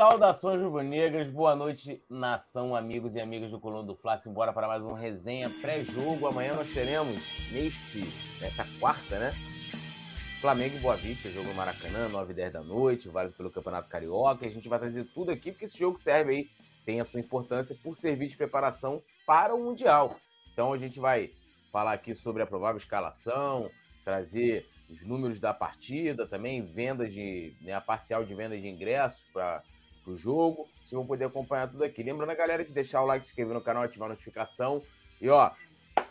Saudações rubro-negras, boa noite, nação, amigos e amigas do Coluna do Fla. Simbora para mais um resenha pré-jogo. Amanhã nós teremos, neste, nessa quarta, né? Flamengo e Boa Vista, jogo no Maracanã, 9 e 10 da noite, válido pelo Campeonato Carioca. A gente vai trazer tudo aqui, porque esse jogo serve aí, tem a sua importância por servir de preparação para o Mundial. Então a gente vai falar aqui sobre a provável escalação, trazer os números da partida, também vendas de, né, a parcial de venda de ingressos para o jogo. Vocês vão poder acompanhar tudo aqui. Lembrando a galera de deixar o like, se inscrever no canal, ativar a notificação. E ó,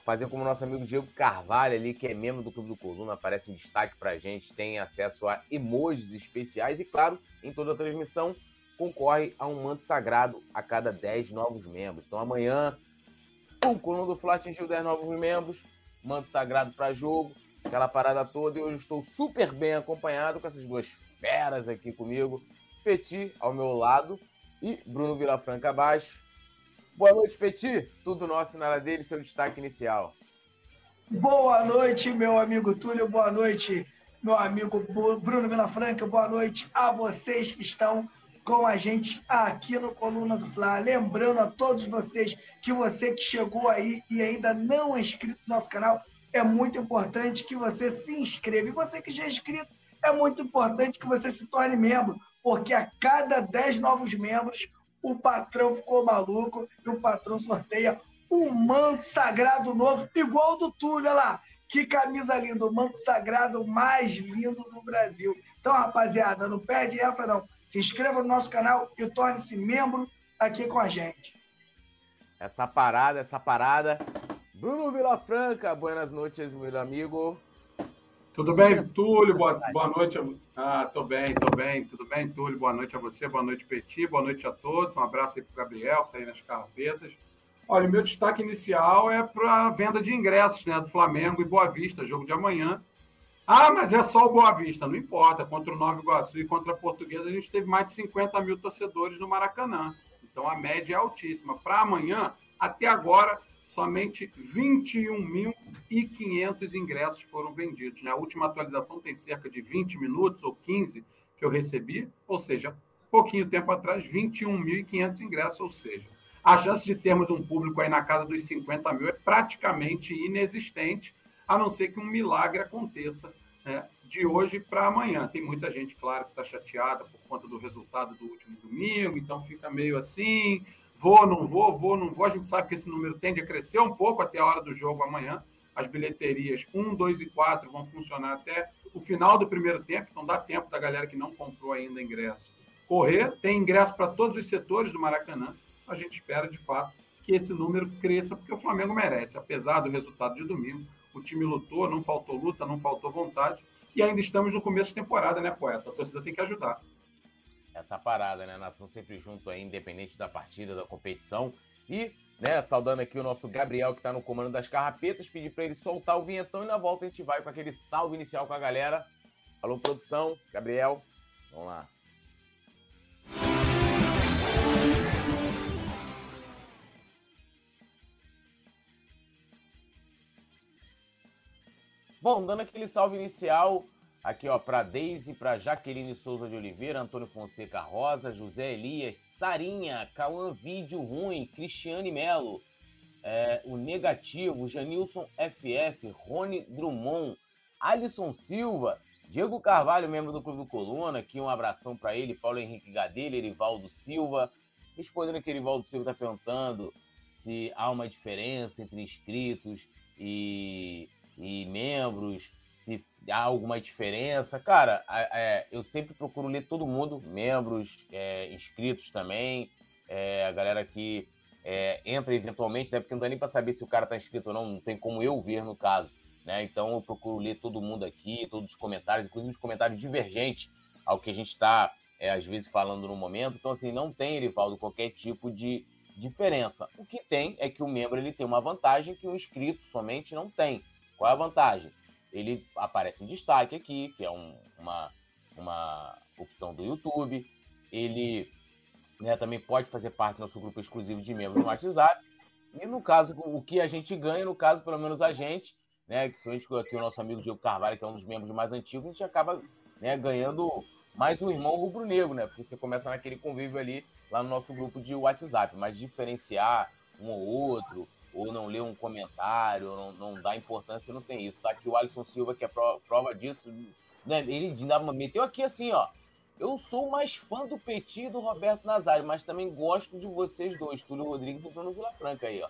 fazer como nosso amigo Diego Carvalho ali, que é membro do Clube do Coluna, aparece em destaque pra gente, tem acesso a emojis especiais e, claro, em toda a transmissão, concorre a um manto sagrado a cada 10 novos membros. Então amanhã, o Coluna do Fla atingiu 10 novos membros, manto sagrado para jogo, aquela parada toda. E hoje estou super bem acompanhado com essas duas feras aqui comigo. Petit ao meu lado e Bruno Vilafranca abaixo. Boa noite, Petit. Tudo nosso na área dele, seu destaque inicial. Boa noite, meu amigo Túlio. Boa noite, meu amigo Bruno Vilafranca. Boa noite a vocês que estão com a gente aqui no Coluna do Fla. Lembrando a todos vocês que você que chegou aí e ainda não é inscrito no nosso canal, é muito importante que você se inscreva. E você que já é inscrito, é muito importante que você se torne membro porque a cada 10 novos membros, o patrão ficou maluco e o patrão sorteia um manto sagrado novo, igual do Túlio, olha lá. Que camisa linda, o manto sagrado mais lindo do Brasil. Então, rapaziada, não perde essa não. Se inscreva no nosso canal e torne-se membro aqui com a gente. Essa parada, essa parada. Bruno Vilafranca, buenas noites, meu amigo. Tudo bem, Túlio? Boa, boa noite. Ah, tô bem, tô bem. Tudo bem, Túlio? Boa noite a você, boa noite, Petit, boa noite a todos. Um abraço aí para o Gabriel, que está aí nas carpetas. Olha, meu destaque inicial é para a venda de ingressos né, do Flamengo e Boa Vista, jogo de amanhã. Ah, mas é só o Boa Vista, não importa. Contra o Nova Iguaçu e contra a Portuguesa, a gente teve mais de 50 mil torcedores no Maracanã. Então a média é altíssima. Para amanhã, até agora, somente 21.500 ingressos foram vendidos. Na né? última atualização tem cerca de 20 minutos ou 15 que eu recebi, ou seja, pouquinho tempo atrás, 21.500 ingressos, ou seja, a chance de termos um público aí na casa dos 50 mil é praticamente inexistente, a não ser que um milagre aconteça né, de hoje para amanhã. Tem muita gente, claro, que está chateada por conta do resultado do último domingo, então fica meio assim, Vou, não vou, vou, não vou. A gente sabe que esse número tende a crescer um pouco até a hora do jogo amanhã. As bilheterias 1, 2 e 4 vão funcionar até o final do primeiro tempo, então dá tempo da galera que não comprou ainda ingresso correr. Tem ingresso para todos os setores do Maracanã. A gente espera, de fato, que esse número cresça, porque o Flamengo merece. Apesar do resultado de domingo, o time lutou, não faltou luta, não faltou vontade. E ainda estamos no começo de temporada, né, poeta? A torcida tem que ajudar essa parada, né? Nação sempre junto aí, independente da partida, da competição. E, né, saudando aqui o nosso Gabriel, que tá no comando das carrapetas, pedir para ele soltar o vinhetão e na volta a gente vai com aquele salve inicial com a galera. Alô, produção, Gabriel, vamos lá. Bom, dando aquele salve inicial, Aqui, ó, para Deise, para Jaqueline Souza de Oliveira, Antônio Fonseca Rosa, José Elias, Sarinha, Cauã Vídeo Ruim, Cristiane Melo, é, o Negativo, Janilson FF, Rony Drummond, Alisson Silva, Diego Carvalho, membro do Clube do Coluna, aqui um abração para ele, Paulo Henrique Gadelha, Erivaldo Silva. Respondendo que Erivaldo Silva está perguntando se há uma diferença entre inscritos e, e membros se há alguma diferença. Cara, é, eu sempre procuro ler todo mundo, membros, é, inscritos também, é, a galera que é, entra eventualmente, né? Porque não dá nem para saber se o cara tá inscrito ou não, não tem como eu ver no caso. Né? Então eu procuro ler todo mundo aqui, todos os comentários, inclusive os comentários divergentes ao que a gente está, é, às vezes, falando no momento. Então, assim, não tem, Erivaldo, qualquer tipo de diferença. O que tem é que o membro ele tem uma vantagem que o inscrito somente não tem. Qual é a vantagem? Ele aparece em destaque aqui, que é um, uma, uma opção do YouTube. Ele né, também pode fazer parte do nosso grupo exclusivo de membros no WhatsApp. E no caso, o que a gente ganha, no caso, pelo menos a gente, né, que somente aqui o nosso amigo Diego Carvalho, que é um dos membros mais antigos, a gente acaba né, ganhando mais um irmão rubro-negro, né? Porque você começa naquele convívio ali, lá no nosso grupo de WhatsApp, mas diferenciar um ou outro, ou não ler um comentário, ou não, não dar importância, não tem isso. Tá aqui o Alisson Silva, que é prova disso, né? ele meteu aqui assim, ó. Eu sou mais fã do Petit e do Roberto Nazário, mas também gosto de vocês dois, Túlio Rodrigues e Bruno Vila Franca aí, ó.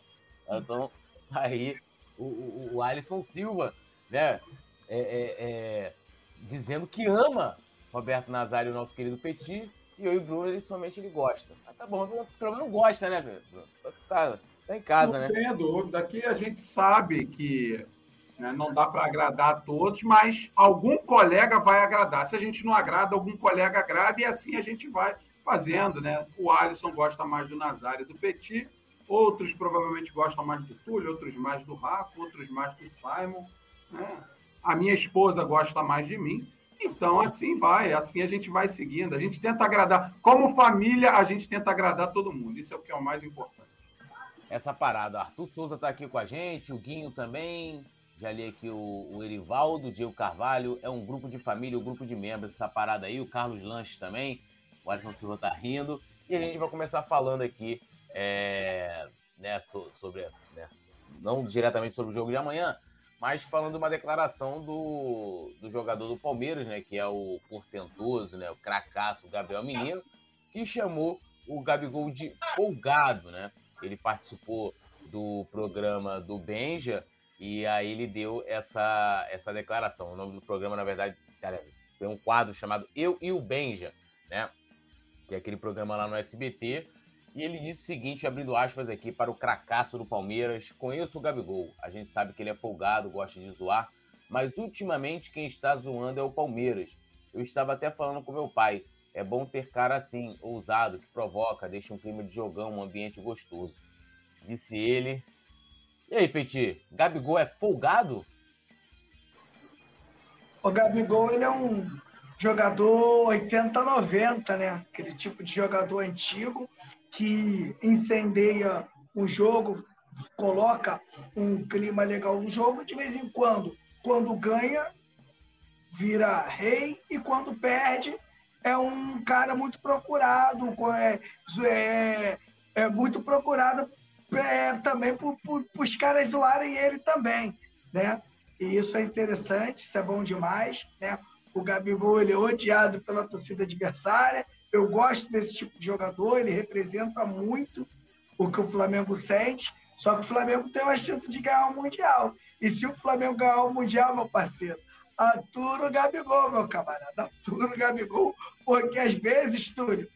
Então, aí o, o, o Alisson Silva, né? É, é, é, dizendo que ama Roberto Nazário, nosso querido Petit, e eu e o Bruno, ele somente ele gosta. Mas tá bom, pelo menos gosta, né, Bruno? Tá, tá em casa, não né? Tenha dúvida. Aqui a gente sabe que né? Não dá para agradar a todos, mas algum colega vai agradar. Se a gente não agrada, algum colega agrada, e assim a gente vai fazendo. Né? O Alisson gosta mais do Nazário e do Petit, outros provavelmente gostam mais do Túlio, outros mais do Rafa, outros mais do Simon. Né? A minha esposa gosta mais de mim. Então, assim vai, assim a gente vai seguindo. A gente tenta agradar. Como família, a gente tenta agradar todo mundo. Isso é o que é o mais importante. Essa parada. Arthur Souza está aqui com a gente, o Guinho também. Já li aqui o, o Erivaldo, Diego Carvalho. É um grupo de família, um grupo de membros, essa parada aí. O Carlos Lanches também. O Alisson Silva tá rindo. E a gente vai começar falando aqui é, né, sobre. Né, não diretamente sobre o jogo de amanhã, mas falando uma declaração do, do jogador do Palmeiras, né? Que é o portentoso, né? O cracaço Gabriel Menino, que chamou o Gabigol de folgado, né? Ele participou do programa do Benja e aí ele deu essa, essa declaração. O nome do programa, na verdade, tem um quadro chamado Eu e o Benja, né? Que é aquele programa lá no SBT. E ele disse o seguinte, abrindo aspas aqui para o cracaço do Palmeiras: Conheço o Gabigol. A gente sabe que ele é folgado, gosta de zoar. Mas ultimamente quem está zoando é o Palmeiras. Eu estava até falando com meu pai. É bom ter cara assim, ousado, que provoca, deixa um clima de jogão, um ambiente gostoso. Disse ele, e aí, Petit, Gabigol é folgado? O Gabigol, ele é um jogador 80-90, né? Aquele tipo de jogador antigo que incendeia o jogo, coloca um clima legal no jogo, de vez em quando, quando ganha, vira rei, e quando perde, é um cara muito procurado, é, é, é muito procurado é, também para os caras zoarem ele também, né? E isso é interessante, isso é bom demais, né? O Gabigol ele é odiado pela torcida adversária. Eu gosto desse tipo de jogador, ele representa muito o que o Flamengo sente. Só que o Flamengo tem uma chance de ganhar o Mundial. E se o Flamengo ganhar o Mundial, meu parceiro, atura o Gabigol, meu camarada. Atura o Gabigol, porque às vezes, Túlio,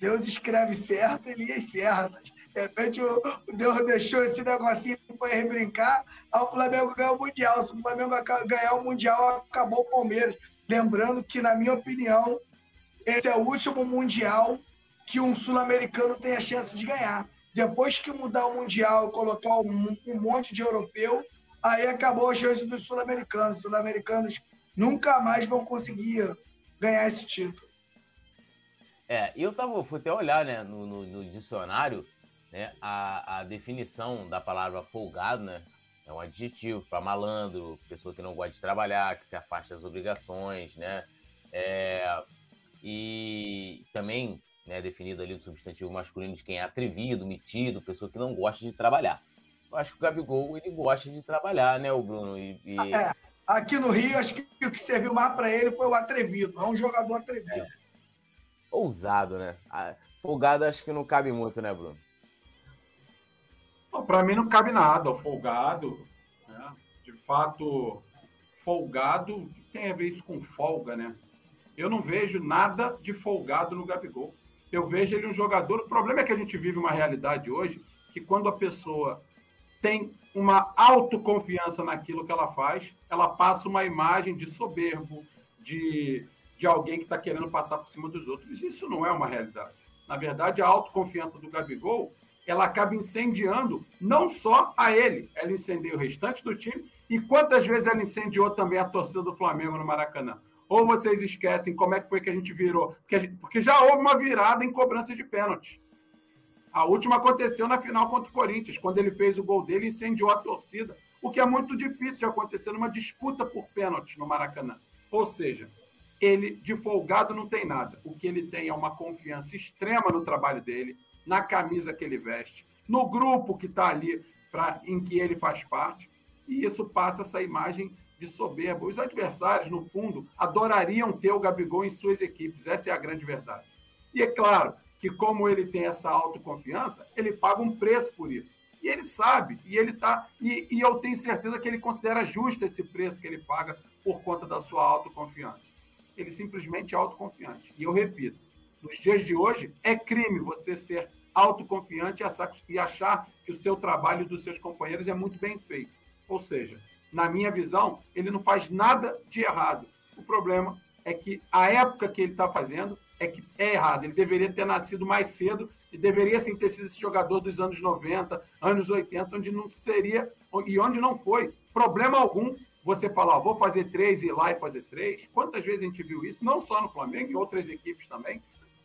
Deus escreve certo e linhas certas. De repente o, Deus deixou esse negocinho para ele brincar, aí o Flamengo ganhou o Mundial. Se o Flamengo ganhar o Mundial, acabou o Palmeiras. Lembrando que, na minha opinião, esse é o último Mundial que um sul-americano tem a chance de ganhar. Depois que mudar o Mundial colocar um monte de europeu, aí acabou a chance dos sul-americanos. Os sul-americanos nunca mais vão conseguir ganhar esse título. É, eu tava, fui até olhar né, no, no, no dicionário, né, a, a definição da palavra folgado, né, é um adjetivo para malandro, pessoa que não gosta de trabalhar, que se afasta das obrigações, né, é, e também né, definido ali o substantivo masculino de quem é atrevido, metido, pessoa que não gosta de trabalhar. Eu acho que o Gabigol ele gosta de trabalhar, né, o Bruno? E, e... É, aqui no Rio, acho que o que serviu mais para ele foi o atrevido, é um jogador atrevido. É. Ousado, né? Folgado acho que não cabe muito, né, Bruno? Para mim não cabe nada, o folgado. Né? De fato, folgado tem a ver isso com folga, né? Eu não vejo nada de folgado no Gabigol. Eu vejo ele um jogador. O problema é que a gente vive uma realidade hoje que quando a pessoa tem uma autoconfiança naquilo que ela faz, ela passa uma imagem de soberbo, de, de alguém que está querendo passar por cima dos outros. Isso não é uma realidade. Na verdade, a autoconfiança do Gabigol ela acaba incendiando não só a ele, ela incendeia o restante do time e quantas vezes ela incendiou também a torcida do Flamengo no Maracanã. Ou vocês esquecem como é que foi que a gente virou? Porque, gente, porque já houve uma virada em cobrança de pênalti. A última aconteceu na final contra o Corinthians, quando ele fez o gol dele e incendiou a torcida, o que é muito difícil de acontecer numa disputa por pênalti no Maracanã. Ou seja, ele de folgado não tem nada. O que ele tem é uma confiança extrema no trabalho dele, na camisa que ele veste, no grupo que está ali pra, em que ele faz parte, e isso passa essa imagem de soberba. Os adversários, no fundo, adorariam ter o Gabigol em suas equipes, essa é a grande verdade. E é claro que, como ele tem essa autoconfiança, ele paga um preço por isso. E ele sabe, e ele tá. E, e eu tenho certeza que ele considera justo esse preço que ele paga por conta da sua autoconfiança. Ele simplesmente é autoconfiante. E eu repito, nos dias de hoje, é crime você ser autoconfiante e achar que o seu trabalho dos seus companheiros é muito bem feito. Ou seja, na minha visão, ele não faz nada de errado. O problema é que a época que ele está fazendo é que é errado. Ele deveria ter nascido mais cedo e deveria sim ter sido esse jogador dos anos 90, anos 80, onde não seria e onde não foi problema algum você falar, vou fazer três e ir lá e fazer três. Quantas vezes a gente viu isso? Não só no Flamengo, em outras equipes também.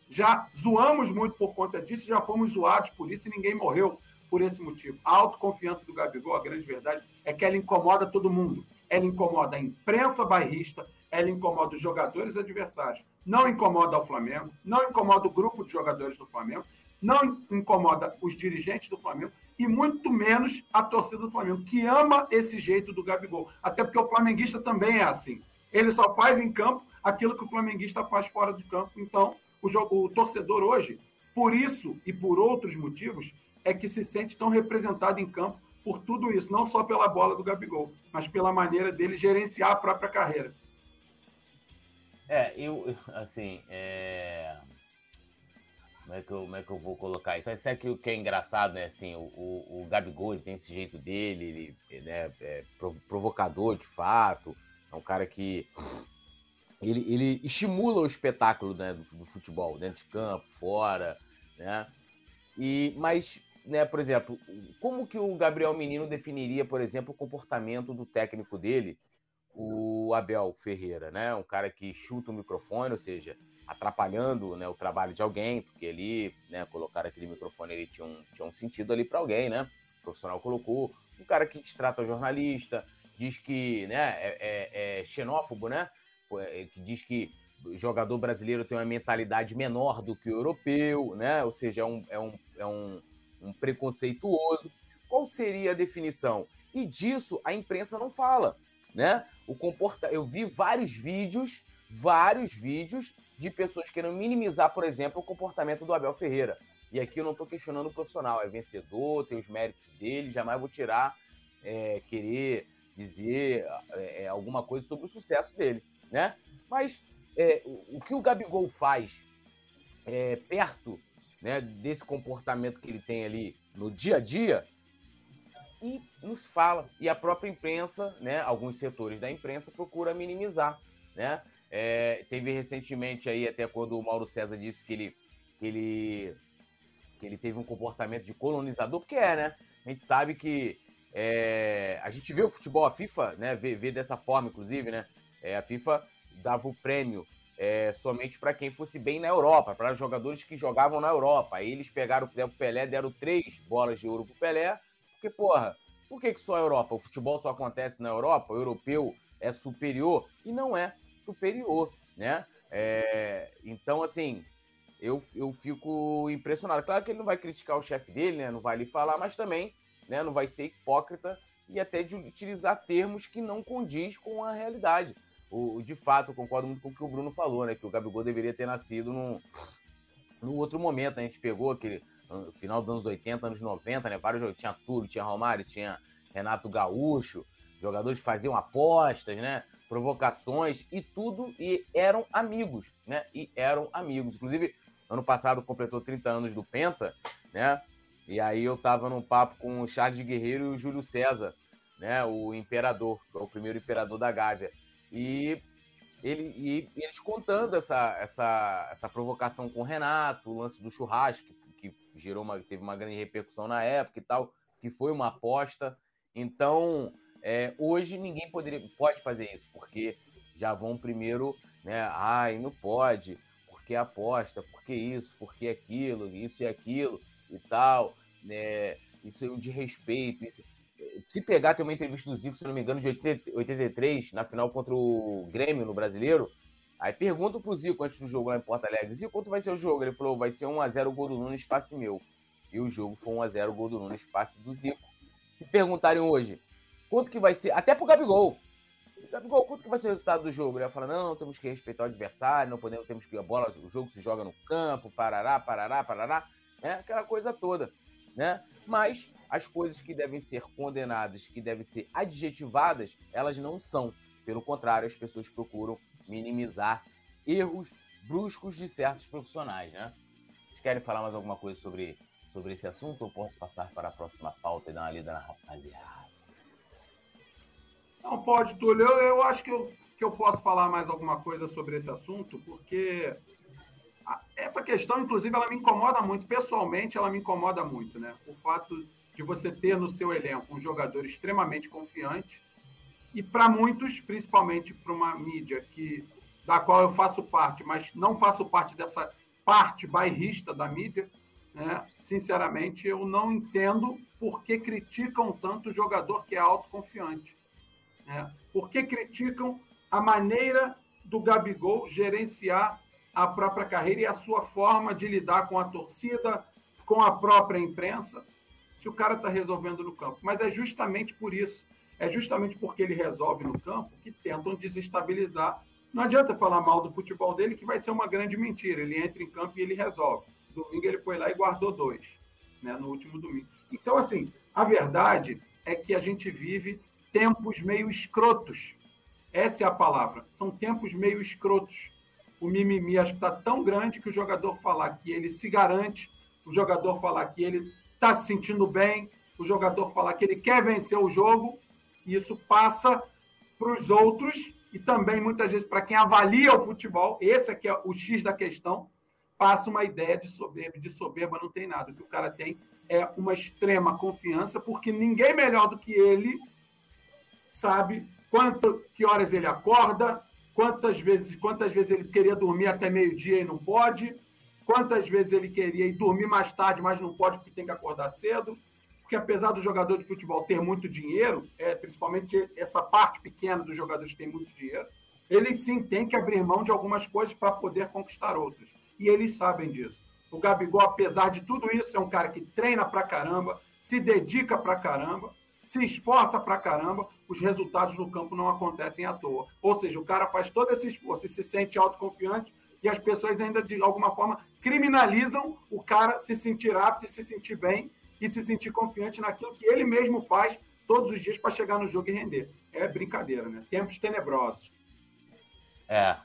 Já zoamos muito por conta disso, já fomos zoados por isso e ninguém morreu por esse motivo. A autoconfiança do Gabigol, a grande verdade, é que ela incomoda todo mundo. Ela incomoda a imprensa bairrista, ela incomoda os jogadores adversários. Não incomoda o Flamengo, não incomoda o grupo de jogadores do Flamengo, não incomoda os dirigentes do Flamengo e muito menos a torcida do Flamengo, que ama esse jeito do Gabigol. Até porque o flamenguista também é assim. Ele só faz em campo aquilo que o flamenguista faz fora de campo. Então, o, jogo, o torcedor hoje, por isso e por outros motivos, é que se sente tão representado em campo por tudo isso, não só pela bola do Gabigol, mas pela maneira dele gerenciar a própria carreira. É, eu, assim, é... Como, é que eu, como é que eu vou colocar isso? Sabe que o que é engraçado, né? Assim, o, o, o Gabigol tem esse jeito dele, ele né, é provocador de fato, é um cara que ele, ele estimula o espetáculo né, do, do, futebol, dentro de campo, fora, né? E, mas, né, por exemplo, como que o Gabriel Menino definiria, por exemplo, o comportamento do técnico dele, o Abel Ferreira, né? Um cara que chuta o microfone, ou seja, atrapalhando né, o trabalho de alguém, porque ali, né, colocar aquele microfone ele tinha um, tinha um sentido ali para alguém, né? O profissional colocou. Um cara que destrata o jornalista, diz que né, é, é, é xenófobo, né? É, que diz que jogador brasileiro tem uma mentalidade menor do que o europeu, né? Ou seja, é um, é um, é um, um preconceituoso. Qual seria a definição? E disso a imprensa não fala, né? O comporta... Eu vi vários vídeos, vários vídeos de pessoas querendo minimizar, por exemplo, o comportamento do Abel Ferreira. E aqui eu não estou questionando o profissional, é vencedor, tem os méritos dele, jamais vou tirar, é, querer dizer é, é alguma coisa sobre o sucesso dele né? Mas é, o, que o Gabigol faz é, perto né, desse comportamento que ele tem ali no dia a dia, e nos fala. E a própria imprensa, né, alguns setores da imprensa, procura minimizar. Né? É, teve recentemente aí, até quando o Mauro César disse que ele, que ele, que ele teve um comportamento de colonizador, porque é, né? A gente sabe que é, a gente vê o futebol, a FIFA, né, vê, vê dessa forma, inclusive, né? É, a FIFA dava o prêmio é, somente para quem fosse bem na Europa, para jogadores que jogavam na Europa. Aí eles pegaram o Pelé, deram três bolas de ouro pro Pelé, porque, porra, por que, que só a Europa? O futebol só acontece na Europa, o europeu é superior, e não é superior, né? É, então, assim, eu, eu fico impressionado. Claro que ele não vai criticar o chefe dele, né? Não vai lhe falar, mas também né, não vai ser hipócrita e até de utilizar termos que não condiz com a realidade o, de fato, concordo muito com o que o Bruno falou, né? Que o Gabigol deveria ter nascido num, num outro momento. A gente pegou aquele final dos anos 80, anos 90, né? Vários jogos. Tinha Túlio, tinha Romário, tinha Renato Gaúcho. Jogadores faziam apostas, né? Provocações e tudo. E eram amigos, né? E eram amigos. Inclusive, ano passado completou 30 anos do Penta, né? E aí eu tava num papo com o Charles Guerreiro e o Júlio César, né? O imperador, é o primeiro imperador da Gávea. E, ele, e eles contando essa, essa, essa provocação com o Renato, o lance do churrasco, que, gerou uma, teve uma grande repercussão na época e tal, que foi uma aposta. Então, é, hoje ninguém poderia, pode fazer isso, porque já vão primeiro, né? Ai, não pode, porque aposta, porque isso, porque aquilo, isso e aquilo e tal, né? Isso é um de respeito. Isso se pegar, tem uma entrevista do Zico, se não me engano, de 83, na final contra o Grêmio no Brasileiro, Aí pergunto pro Zico antes do jogo lá em Porto Alegre: Zico, quanto vai ser o jogo? Ele falou: vai ser 1x0 gol do Nunes, passe meu. E o jogo foi 1x0 gol do Nunes, passe do Zico. Se perguntarem hoje, quanto que vai ser? Até pro Gabigol. Gabigol, quanto que vai ser o resultado do jogo? Ele vai falar: não, temos que respeitar o adversário, não podemos, temos que a bola, o jogo se joga no campo, parará, parará, parará. É aquela coisa toda, né? Mas as coisas que devem ser condenadas, que devem ser adjetivadas, elas não são. Pelo contrário, as pessoas procuram minimizar erros bruscos de certos profissionais, né? Vocês querem falar mais alguma coisa sobre, sobre esse assunto ou posso passar para a próxima pauta e dar uma lida na rapaziada? Não, pode, Túlio. Eu, eu acho que eu, que eu posso falar mais alguma coisa sobre esse assunto, porque essa questão, inclusive, ela me incomoda muito. Pessoalmente, ela me incomoda muito, né? O fato de você ter no seu elenco um jogador extremamente confiante e para muitos, principalmente para uma mídia que da qual eu faço parte, mas não faço parte dessa parte bairrista da mídia, né? sinceramente, eu não entendo por que criticam tanto o jogador que é autoconfiante. Né? Por que criticam a maneira do Gabigol gerenciar a própria carreira e a sua forma de lidar com a torcida, com a própria imprensa, se o cara está resolvendo no campo. Mas é justamente por isso, é justamente porque ele resolve no campo que tentam desestabilizar. Não adianta falar mal do futebol dele, que vai ser uma grande mentira. Ele entra em campo e ele resolve. Domingo ele foi lá e guardou dois, né, no último domingo. Então, assim, a verdade é que a gente vive tempos meio escrotos. Essa é a palavra. São tempos meio escrotos. O mimimi acho que está tão grande que o jogador falar que ele se garante, o jogador falar que ele está se sentindo bem, o jogador falar que ele quer vencer o jogo, e isso passa para os outros e também muitas vezes para quem avalia o futebol, esse aqui é o X da questão, passa uma ideia de soberba, de soberba não tem nada. O que o cara tem é uma extrema confiança, porque ninguém melhor do que ele sabe quanto, que horas ele acorda, quantas vezes, quantas vezes ele queria dormir até meio-dia e não pode, quantas vezes ele queria ir dormir mais tarde, mas não pode porque tem que acordar cedo. Porque apesar do jogador de futebol ter muito dinheiro, é, principalmente essa parte pequena dos jogadores que tem muito dinheiro, eles sim têm que abrir mão de algumas coisas para poder conquistar outras. E eles sabem disso. O Gabigol, apesar de tudo isso, é um cara que treina pra caramba, se dedica pra caramba, se esforça pra caramba, os resultados no campo não acontecem à toa. Ou seja, o cara faz todo esse esforço e se sente autoconfiante e as pessoas ainda, de alguma forma, criminalizam o cara se sentir apto e se sentir bem e se sentir confiante naquilo que ele mesmo faz todos os dias para chegar no jogo e render. É brincadeira, né? Tempos tenebrosos. É.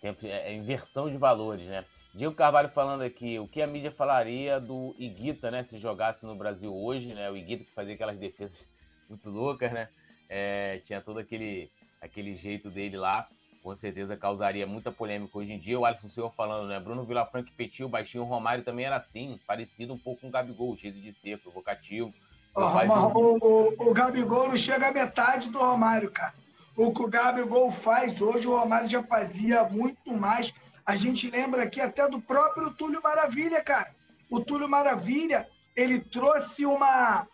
Tempo, é, é inversão de valores, né? Diego Carvalho falando aqui, o que a mídia falaria do Iguita, né? Se jogasse no Brasil hoje, né? O Iguita que fazia aquelas defesas muito loucas, né? É, tinha todo aquele, aquele jeito dele lá com certeza causaria muita polêmica hoje em dia. O Alisson Silva falando, né? Bruno Vilafranca Petil, baixinho Romário também era assim, parecido um pouco com o Gabigol, o jeito de ser, provocativo. Oh, o, o, o, Gabigol não chega a metade do Romário, cara. O que o Gabigol faz hoje, o Romário já fazia muito mais. A gente lembra aqui até do próprio Túlio Maravilha, cara. O Túlio Maravilha, ele trouxe uma,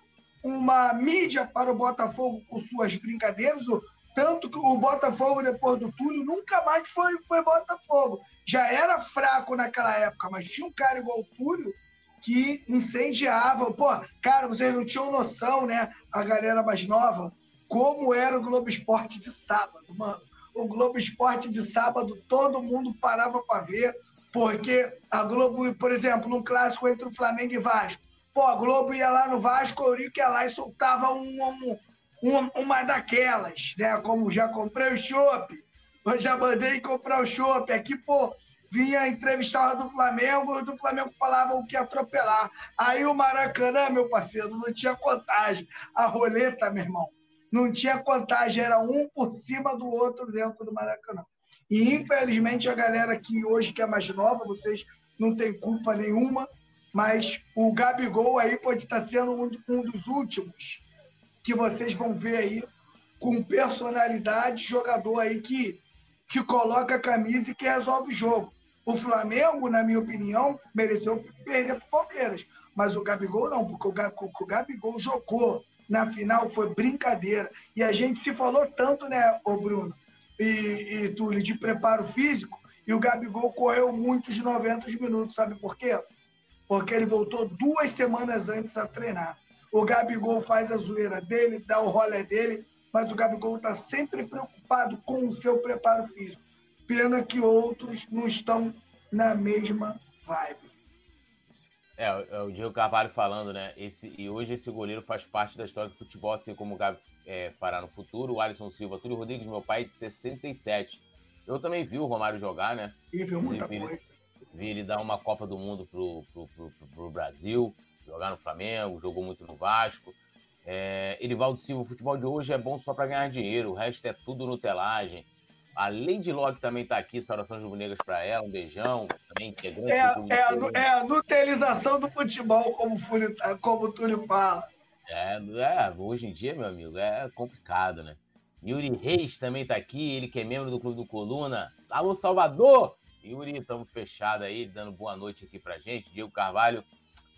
uma mídia para o Botafogo com suas brincadeiras. O, tanto que o Botafogo, depois do Túlio, nunca mais foi, foi Botafogo. Já era fraco naquela época, mas tinha um cara igual o Túlio que incendiava. Pô, cara, vocês não tinham noção, né? A galera mais nova, como era o Globo Esporte de sábado, mano. O Globo Esporte de sábado, todo mundo parava para ver, porque a Globo, por exemplo, num clássico entre o Flamengo e Vasco, pô, a Globo ia lá no Vasco, o Eurico ia lá e soltava um, um uma, uma daquelas, né? Como já comprei o chopp, eu já mandei comprar o chopp. Aqui, pô, vinha entrevistar do Flamengo, do Flamengo falava o que atropelar. Aí o Maracanã, meu parceiro, não tinha contagem. A roleta, meu irmão, não tinha contagem, era um por cima do outro dentro do Maracanã. E infelizmente a galera que hoje que é mais nova, vocês não tem culpa nenhuma, mas o Gabigol aí pode estar sendo um dos últimos que vocês vão ver aí com personalidade, jogador aí que, que coloca a camisa e que resolve o jogo. O Flamengo, na minha opinião, mereceu perder para o Palmeiras. Mas o Gabigol não, porque o, o Gabigol jogou na final, foi brincadeira. E a gente se falou tanto, né, ô Bruno, e, e Túlio, de preparo físico, e o Gabigol correu muitos 90 minutos. Sabe por quê? Porque ele voltou duas semanas antes a treinar. O Gabigol faz a zoeira dele, dá o rolê dele, mas o Gabigol está sempre preocupado com o seu preparo físico. Pena que outros não estão na mesma vibe. É, é o Diego Carvalho falando, né? Esse, e hoje esse goleiro faz parte da história do futebol, assim como o Gabi é, fará no futuro. O Alisson Silva, Túlio Rodrigues, meu pai, de 67. Eu também vi o Romário jogar, né? E viu muita vi, coisa. Vi ele dar uma Copa do Mundo pro, pro, pro, pro, pro Brasil, jogar no Flamengo, jogou muito no Vasco. É, Erivaldo Silva, o futebol de hoje é bom só para ganhar dinheiro, o resto é tudo nutelagem. A Lady Log também está aqui, saudações rubro-negras para ela, um beijão, também integrante. É, é, a, é a nutelização do futebol, como, como o Túlio fala. É, é, hoje em dia, meu amigo, é complicado, né? Yuri Reis também está aqui, ele que é membro do Clube do Coluna. Alô, Salvador! Yuri, estamos fechados aí, dando boa noite aqui pra gente. Diego Carvalho,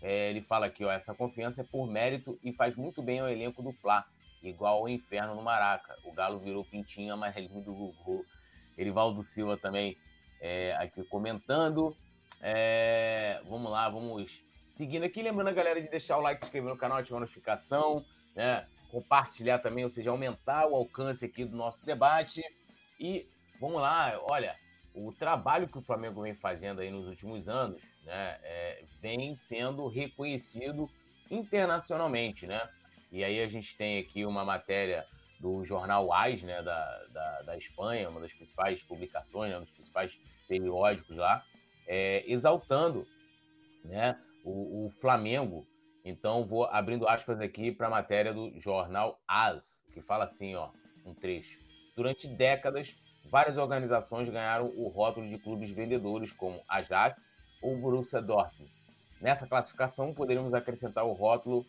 é, ele fala aqui, ó, essa confiança é por mérito e faz muito bem ao elenco do Fla igual ao inferno no Maraca. O Galo virou pintinho amarelinho do Gugu. Erivaldo Silva também é, aqui comentando. É, vamos lá, vamos seguindo aqui. Lembrando a galera de deixar o like, se inscrever no canal, ativar a notificação, né? compartilhar também, ou seja, aumentar o alcance aqui do nosso debate. E vamos lá, olha, o trabalho que o Flamengo vem fazendo aí nos últimos anos, né, é, vem sendo reconhecido internacionalmente, né? E aí a gente tem aqui uma matéria do jornal AIS, né, da, da, da Espanha, uma das principais publicações, né, um dos principais periódicos lá, é, exaltando né, o, o, Flamengo. Então, vou abrindo aspas aqui para a matéria do jornal AS, que fala assim, ó, um trecho. Durante décadas, várias organizações ganharam o rótulo de clubes vendedores, como Ajax ou Borussia Dortmund. Nessa classificação, poderíamos acrescentar o rótulo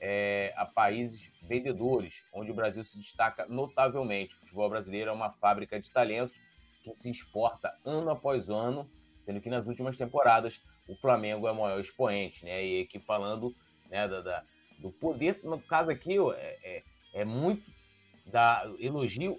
é, a países vendedores, onde o Brasil se destaca notavelmente. O futebol brasileiro é uma fábrica de talentos que se exporta ano após ano, sendo que nas últimas temporadas o Flamengo é o maior expoente, né? E aqui falando né, da, da do poder, no caso aqui, é, é, é, muito da elogio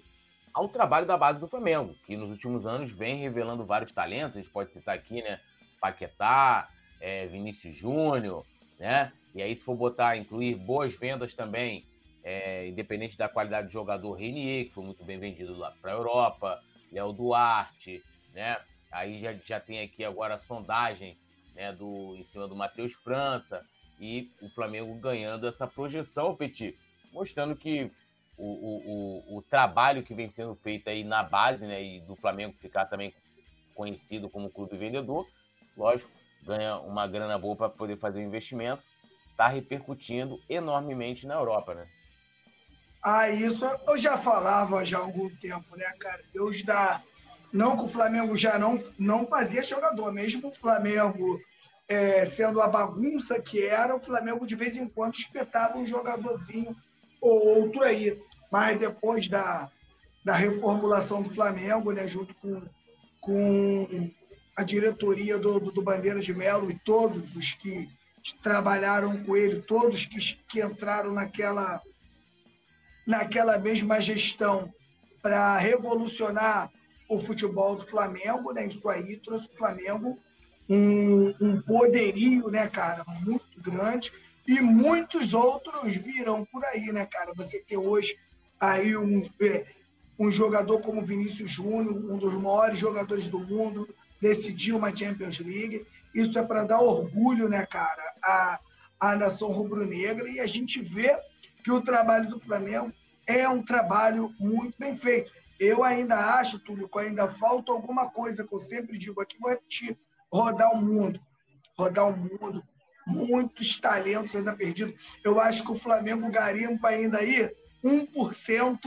ao trabalho da base do Flamengo, que nos últimos anos vem revelando vários talentos. A gente pode citar aqui, né? Paquetá, é, Vinícius Júnior, né? E aí, se for botar, incluir boas vendas também, é, independente da qualidade do jogador, Renier, que foi muito bem vendido lá para a Europa, Léo Duarte, né? Aí já, já tem aqui agora a sondagem né, do, em cima do Matheus França e o Flamengo ganhando essa projeção, Petit, mostrando que o, o, o, trabalho que vem sendo feito aí na base, né, e do Flamengo ficar também conhecido como clube vendedor, lógico, ganha uma grana boa para poder fazer o investimento, está repercutindo enormemente na Europa, né? Ah, isso eu já falava já há algum tempo, né, cara? Deus dá. Não que o Flamengo já não, não fazia jogador, mesmo o Flamengo é, sendo a bagunça que era, o Flamengo de vez em quando espetava um jogadorzinho ou outro aí. Mas depois da, da reformulação do Flamengo, né, junto com, com a diretoria do, do, do Bandeira de Melo e todos os que trabalharam com ele, todos que, que entraram naquela, naquela mesma gestão para revolucionar o futebol do Flamengo, né? Isso aí trouxe o Flamengo um, um poderio, né, cara, muito grande. E muitos outros virão por aí, né, cara? Você ter hoje aí um, é, um jogador como Vinícius Júnior, um dos maiores jogadores do mundo, decidiu uma Champions League. Isso é para dar orgulho, né, cara, à, à nação rubro-negra. E a gente vê que o trabalho do Flamengo é um trabalho muito bem feito. Eu ainda acho, Túlio, que ainda falta alguma coisa que eu sempre digo aqui, vou repetir: rodar o mundo. Rodar o mundo. Muitos talentos ainda perdidos. Eu acho que o Flamengo garimpa ainda aí 1%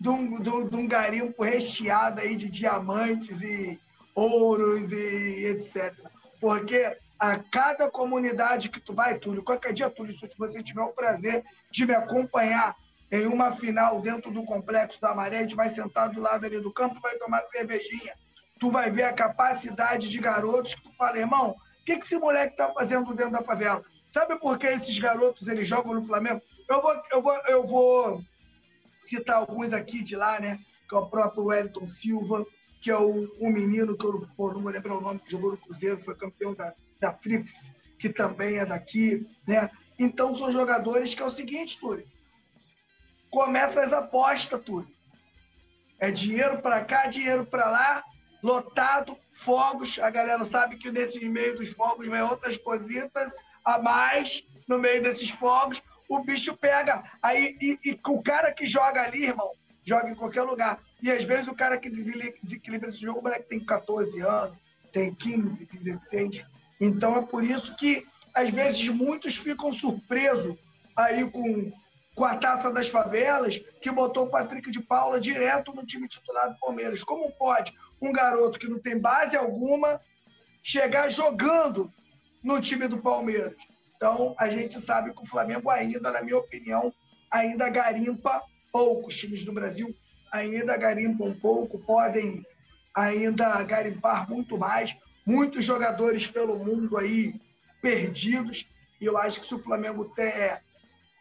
de um, de, de um garimpo recheado aí de diamantes e, ouros e etc. Porque a cada comunidade que tu vai, Túlio, qualquer dia, Túlio, se você tiver o prazer de me acompanhar em uma final dentro do Complexo da Maré, a gente vai sentar do lado ali do campo, vai tomar cervejinha. Tu vai ver a capacidade de garotos que tu fala, irmão, que, que esse moleque tá fazendo dentro da favela? Sabe por que esses garotos eles jogam no Flamengo? Eu vou, eu vou, eu vou citar alguns aqui de lá, né? que é o próprio Wellington Silva, que é o, menino que eu pô, não vou lembrar o nome, que jogou no Cruzeiro, foi campeão da, da Trips, que também é daqui, né? Então são jogadores que é o seguinte, Túlio. Começa as apostas, Túlio. É dinheiro para cá, dinheiro para lá, lotado, fogos. A galera sabe que nesse meio dos fogos vem outras cositas a mais no meio desses fogos. O bicho pega. Aí, e, e o cara que joga ali, irmão, joga em qualquer lugar. E às vezes o cara que desequilibra esse jogo, o moleque tem 14 anos, tem 15, 16. Então é por isso que, às vezes, muitos ficam surpresos aí com, com a taça das favelas, que botou o Patrick de Paula direto no time titular do Palmeiras. Como pode um garoto que não tem base alguma chegar jogando no time do Palmeiras? Então, a gente sabe que o Flamengo ainda, na minha opinião, ainda garimpa pouco. Os times do Brasil ainda garimpam pouco, podem ainda garimpar muito mais. Muitos jogadores pelo mundo aí perdidos. E eu acho que se o Flamengo ter,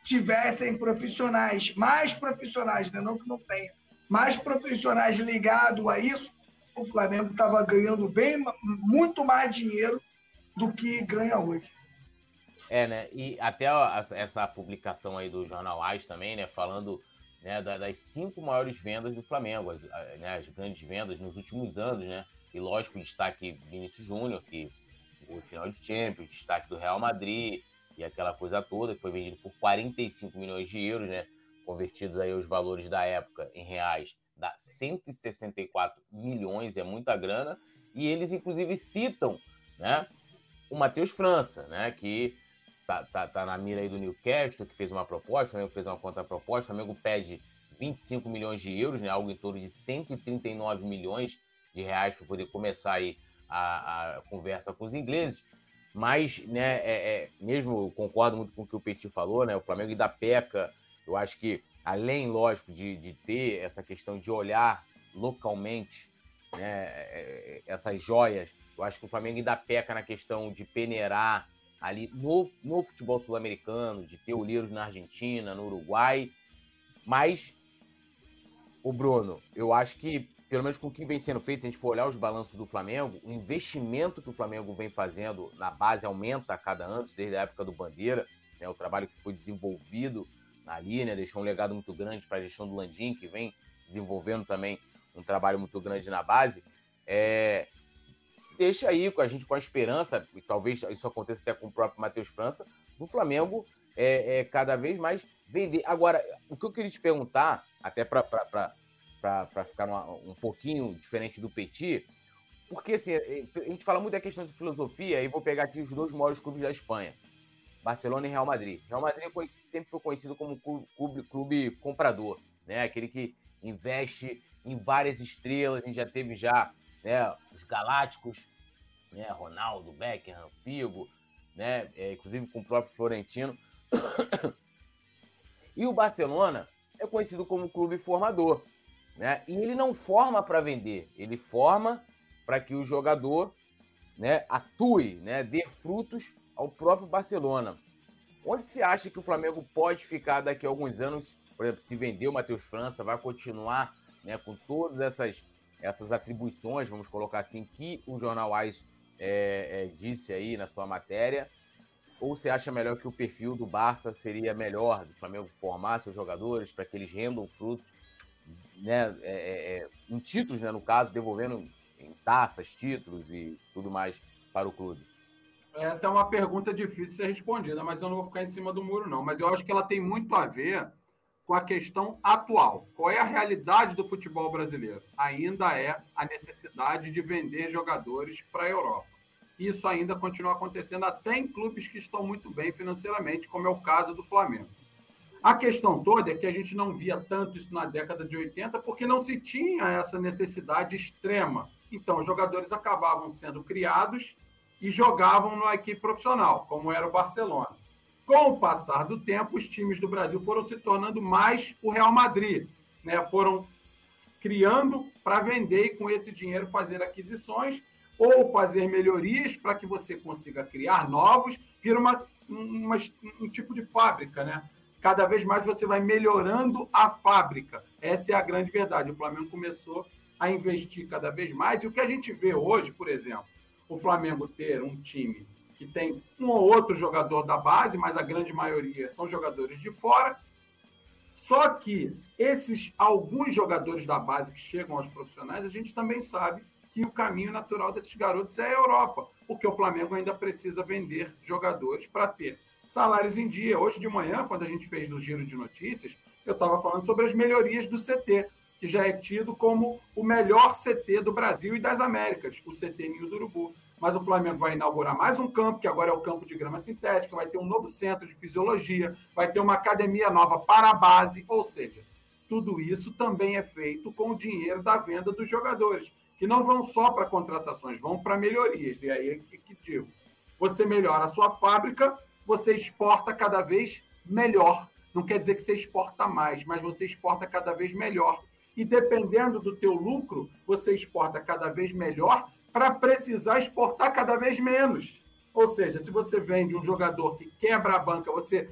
tivessem profissionais, mais profissionais, né? não que não tenha, mais profissionais ligados a isso, o Flamengo estava ganhando bem, muito mais dinheiro do que ganha hoje. É, né? E até essa publicação aí do Jornal AIS também, né? Falando né, das cinco maiores vendas do Flamengo, as, né, as grandes vendas nos últimos anos, né? E lógico, destaque Vinícius Júnior, que o final de Champions, destaque do Real Madrid e aquela coisa toda, que foi vendido por 45 milhões de euros, né? Convertidos aí os valores da época em reais, dá 164 milhões, é muita grana. E eles, inclusive, citam, né? O Matheus França, né? Que tá, tá, tá na mira aí do Newcastle, que fez uma proposta, o Flamengo fez uma contraproposta, o Flamengo pede 25 milhões de euros, né, algo em torno de 139 milhões de reais para poder começar aí a, a, conversa com os ingleses. Mas, né, é, é, mesmo concordo muito com o que o Petit falou, né, o Flamengo ainda peca, eu acho que, além, lógico, de, de ter essa questão de olhar localmente né, é, é, essas joias, eu acho que o Flamengo ainda peca na questão de peneirar ali no, no futebol sul-americano, de ter olheiros na Argentina, no Uruguai. Mas, o Bruno, eu acho que, pelo menos com o que vem sendo feito, se a gente for olhar os balanços do Flamengo, o investimento que o Flamengo vem fazendo na base aumenta a cada ano, desde a época do Bandeira, né, o trabalho que foi desenvolvido ali, né, deixou um legado muito grande para a gestão do Landim, que vem desenvolvendo também um trabalho muito grande na base. É, deixa aí com a gente com a esperança, e talvez isso aconteça até com o próprio Matheus França, do Flamengo é, é, cada vez mais vender. Agora, o que eu queria te perguntar, até para ficar uma, um pouquinho diferente do Petit, porque assim, é, a gente fala muito da questão de filosofia, e vou pegar aqui os dois maiores clubes da Espanha. Barcelona e Real Madrid. Real Madrid é sempre foi conhecido como clube, clube comprador, né? Aquele que investe em várias estrelas, a gente já teve já né, os Galácticos, né, Ronaldo, Beckham, Figo, né, é, inclusive com o próprio Florentino. e o Barcelona é conhecido como clube formador, né? E ele não forma para vender, ele forma para que o jogador, né, atue, né, dê frutos ao próprio Barcelona. Onde se acha que o Flamengo pode ficar daqui a alguns anos? Por exemplo, se vender o Matheus França, vai continuar né, com todas essas essas atribuições, vamos colocar assim, que o Jornal AIS é, é, disse aí na sua matéria? Ou você acha melhor que o perfil do Barça seria melhor, do Flamengo formar seus jogadores para que eles rendam frutos, né, é, é, é, em títulos, né, no caso, devolvendo em taças, títulos e tudo mais para o clube? Essa é uma pergunta difícil de ser respondida, mas eu não vou ficar em cima do muro, não. Mas eu acho que ela tem muito a ver com a questão atual. Qual é a realidade do futebol brasileiro? Ainda é a necessidade de vender jogadores para a Europa. Isso ainda continua acontecendo até em clubes que estão muito bem financeiramente, como é o caso do Flamengo. A questão toda é que a gente não via tanto isso na década de 80 porque não se tinha essa necessidade extrema. Então, os jogadores acabavam sendo criados e jogavam na equipe profissional, como era o Barcelona. Com o passar do tempo, os times do Brasil foram se tornando mais o Real Madrid, né? Foram criando para vender e com esse dinheiro fazer aquisições ou fazer melhorias para que você consiga criar novos, vira uma, uma, um tipo de fábrica, né? cada vez mais você vai melhorando a fábrica. Essa é a grande verdade. O Flamengo começou a investir cada vez mais. E o que a gente vê hoje, por exemplo, o Flamengo ter um time que tem um ou outro jogador da base, mas a grande maioria são jogadores de fora. Só que esses alguns jogadores da base que chegam aos profissionais, a gente também sabe que o caminho natural desses garotos é a Europa, porque o Flamengo ainda precisa vender jogadores para ter salários em dia. Hoje de manhã, quando a gente fez o giro de notícias, eu estava falando sobre as melhorias do CT, que já é tido como o melhor CT do Brasil e das Américas, o CT Ninho do Urubu. Mas o Flamengo vai inaugurar mais um campo, que agora é o campo de grama sintética, vai ter um novo centro de fisiologia, vai ter uma academia nova para a base, ou seja, tudo isso também é feito com o dinheiro da venda dos jogadores, que não vão só para contratações, vão para melhorias. E aí é que, digo, você melhora a sua fábrica, você exporta cada vez melhor. Não quer dizer que você exporta mais, mas você exporta cada vez melhor. E dependendo do teu lucro, você exporta cada vez melhor para precisar exportar cada vez menos. Ou seja, se você vende um jogador que quebra a banca, você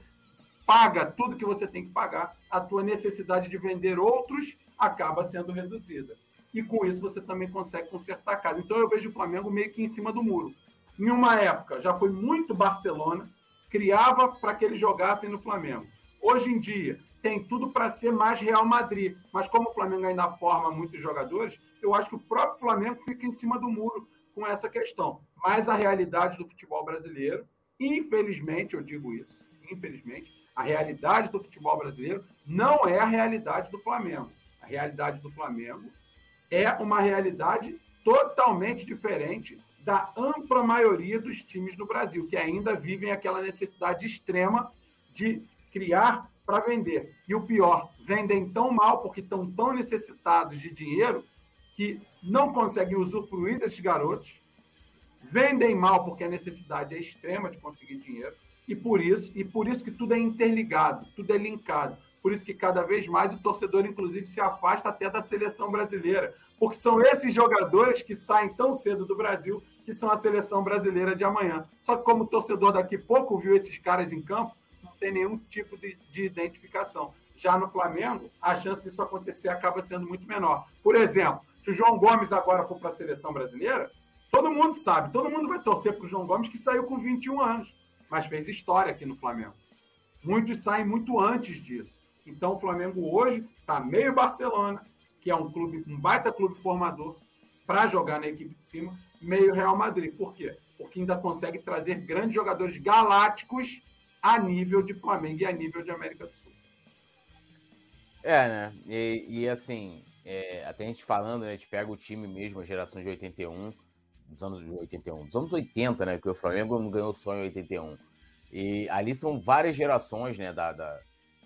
paga tudo que você tem que pagar, a tua necessidade de vender outros acaba sendo reduzida. E com isso você também consegue consertar a casa. Então eu vejo o Flamengo meio que em cima do muro. Em uma época já foi muito Barcelona, criava para que eles jogassem no Flamengo. Hoje em dia, tem tudo para ser mais Real Madrid. Mas como o Flamengo ainda forma muitos jogadores, eu acho que o próprio Flamengo fica em cima do muro com essa questão. Mas a realidade do futebol brasileiro, infelizmente, eu digo isso, infelizmente, a realidade do futebol brasileiro não é a realidade do Flamengo. A realidade do Flamengo é uma realidade totalmente diferente da ampla maioria dos times no Brasil, que ainda vivem aquela necessidade extrema de criar para vender. E o pior, vendem tão mal porque estão tão necessitados de dinheiro que não conseguem usufruir desses garotos, vendem mal porque a necessidade é extrema de conseguir dinheiro, e por isso, e por isso que tudo é interligado, tudo é linkado. Por isso que cada vez mais o torcedor, inclusive, se afasta até da seleção brasileira, porque são esses jogadores que saem tão cedo do Brasil que são a seleção brasileira de amanhã. Só que como torcedor daqui pouco viu esses caras em campo, não tem nenhum tipo de, de identificação. Já no Flamengo, a chance disso acontecer acaba sendo muito menor. Por exemplo, se o João Gomes agora for para a seleção brasileira, todo mundo sabe, todo mundo vai torcer para o João Gomes que saiu com 21 anos, mas fez história aqui no Flamengo. Muitos saem muito antes disso. Então o Flamengo hoje está meio Barcelona, que é um clube, um baita clube formador, para jogar na equipe de cima, meio Real Madrid. Por quê? Porque ainda consegue trazer grandes jogadores galácticos a nível de Flamengo e a nível de América do Sul. É, né? E, e assim, é, até a gente falando, né, a gente pega o time mesmo, a geração de 81, dos anos 81, dos anos 80, né? Porque o Flamengo não ganhou só em 81. E ali são várias gerações, né, da, da,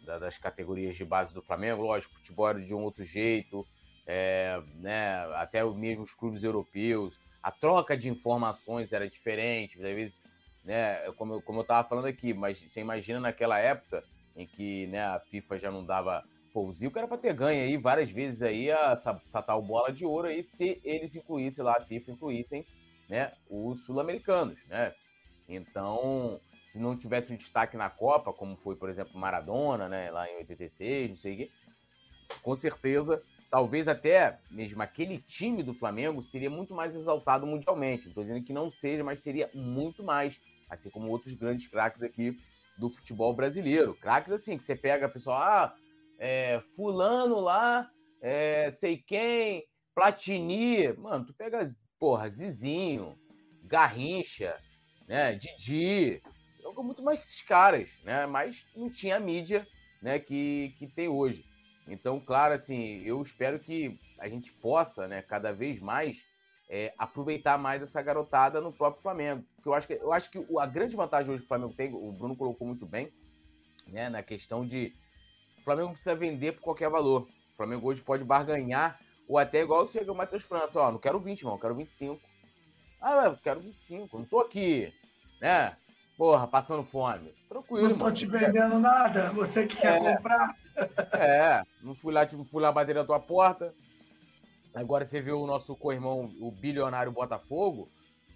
da, das categorias de base do Flamengo. Lógico, futebol era de um outro jeito, é, né, até mesmo os clubes europeus a troca de informações era diferente, às vezes, né, como, como eu estava falando aqui, mas você imagina naquela época em que né, a FIFA já não dava. Pô, o era para ter ganho aí várias vezes aí a, essa tal bola de ouro aí, se eles incluíssem lá, a FIFA incluíssem né, os sul-americanos, né? Então, se não tivesse um destaque na Copa, como foi, por exemplo, Maradona, né, lá em 86, não sei o quê, com certeza talvez até mesmo aquele time do Flamengo seria muito mais exaltado mundialmente. Não estou dizendo que não seja, mas seria muito mais, assim como outros grandes craques aqui do futebol brasileiro. Craques assim, que você pega, pessoal, ah, é, fulano lá, é, sei quem, Platini, mano, tu pega, porra, Zizinho, Garrincha, né, Didi, jogou muito mais que esses caras, né, mas não tinha a mídia, né, que, que tem hoje. Então, claro, assim, eu espero que a gente possa, né, cada vez mais é, aproveitar mais essa garotada no próprio Flamengo. Porque eu acho que, eu acho que a grande vantagem hoje que o Flamengo tem, o Bruno colocou muito bem, né, na questão de o Flamengo precisa vender por qualquer valor. O Flamengo hoje pode barganhar, ou até igual chega o Matheus França, ó, não quero 20, irmão, quero 25. Ah, eu quero 25, não tô aqui, né? Porra, passando fome. Tranquilo. Não tô mano. te vendendo nada, você que quer é, comprar. É, não fui lá, tipo, fui lá bater na tua porta. Agora você viu o nosso co-irmão, o bilionário Botafogo.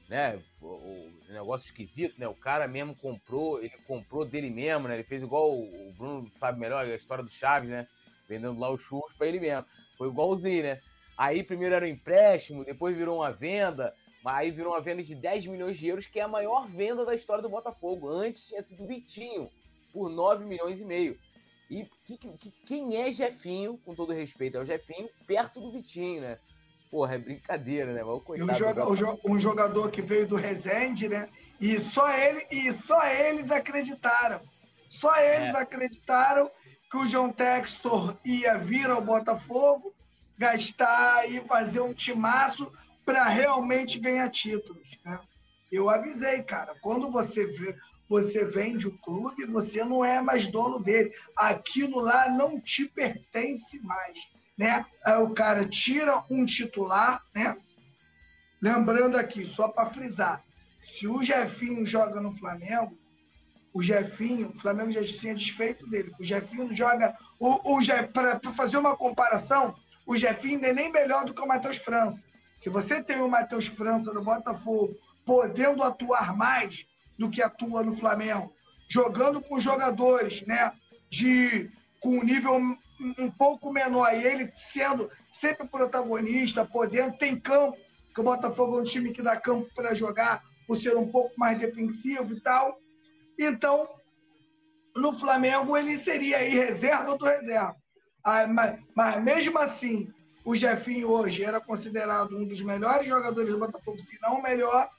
Né? O, o, negócio esquisito, né? O cara mesmo comprou, ele comprou dele mesmo, né? Ele fez igual o, Bruno sabe melhor a história do Chaves, né? Vendendo lá os churros para ele mesmo. Foi igualzinho, né? Aí primeiro era um empréstimo, depois virou uma venda, aí virou uma venda de 10 milhões de euros, que é a maior venda da história do Botafogo. Antes tinha sido Vitinho, por 9 milhões e meio. E que, que, quem é Jefinho, com todo respeito, é o Jefinho, perto do Vitinho, né? Porra, é brincadeira, né? Mas, coitado, um, joga, um jogador que veio do Resende, né? E só ele e só eles acreditaram. Só eles é. acreditaram que o João Textor ia vir ao Botafogo, gastar e fazer um timaço para realmente ganhar títulos. Né? Eu avisei, cara, quando você vê, você vende o clube, você não é mais dono dele. Aquilo lá não te pertence mais. Né? Aí o cara tira um titular, né? Lembrando aqui, só para frisar, se o Jefinho joga no Flamengo, o Jefinho, o Flamengo já tinha desfeito dele. O Jefinho joga. O, o Para fazer uma comparação, o Jefinho é nem melhor do que o Matheus França. Se você tem o Matheus França no Botafogo podendo atuar mais, do que atua no Flamengo, jogando com jogadores, né, de com nível um pouco menor e ele sendo sempre protagonista, podendo tem campo, que o Botafogo é um time que dá campo para jogar, por ser um pouco mais defensivo e tal. Então, no Flamengo ele seria aí reserva do reserva. Ah, mas, mas mesmo assim, o Jefinho hoje era considerado um dos melhores jogadores do Botafogo, se não o melhor.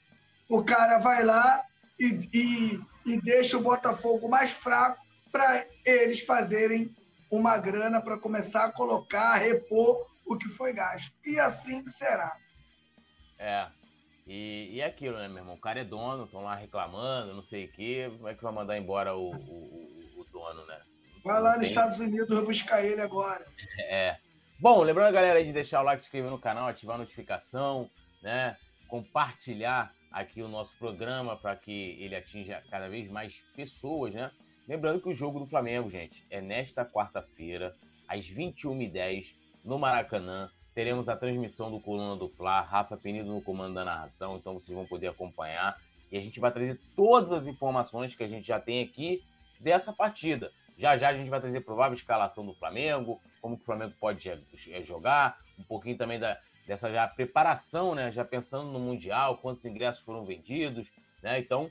O cara vai lá, e, e, e deixa o Botafogo mais fraco para eles fazerem uma grana para começar a colocar, a repor o que foi gasto. E assim será. É. E, e é aquilo, né, meu irmão? O cara é dono, estão lá reclamando, não sei o quê. Como é que vai mandar embora o, o, o dono, né? Vai lá nos Estados Unidos buscar ele agora. É. Bom, lembrando a galera aí de deixar o like, se inscrever no canal, ativar a notificação, né? Compartilhar aqui o nosso programa para que ele atinja cada vez mais pessoas, né? Lembrando que o jogo do Flamengo, gente, é nesta quarta-feira, às 21h10, no Maracanã. Teremos a transmissão do Coluna do Fla, Rafa Penido no comando da narração, então vocês vão poder acompanhar. E a gente vai trazer todas as informações que a gente já tem aqui dessa partida. Já já a gente vai trazer provável escalação do Flamengo, como que o Flamengo pode jogar, um pouquinho também da, dessa já preparação, né? Já pensando no Mundial, quantos ingressos foram vendidos, né? Então,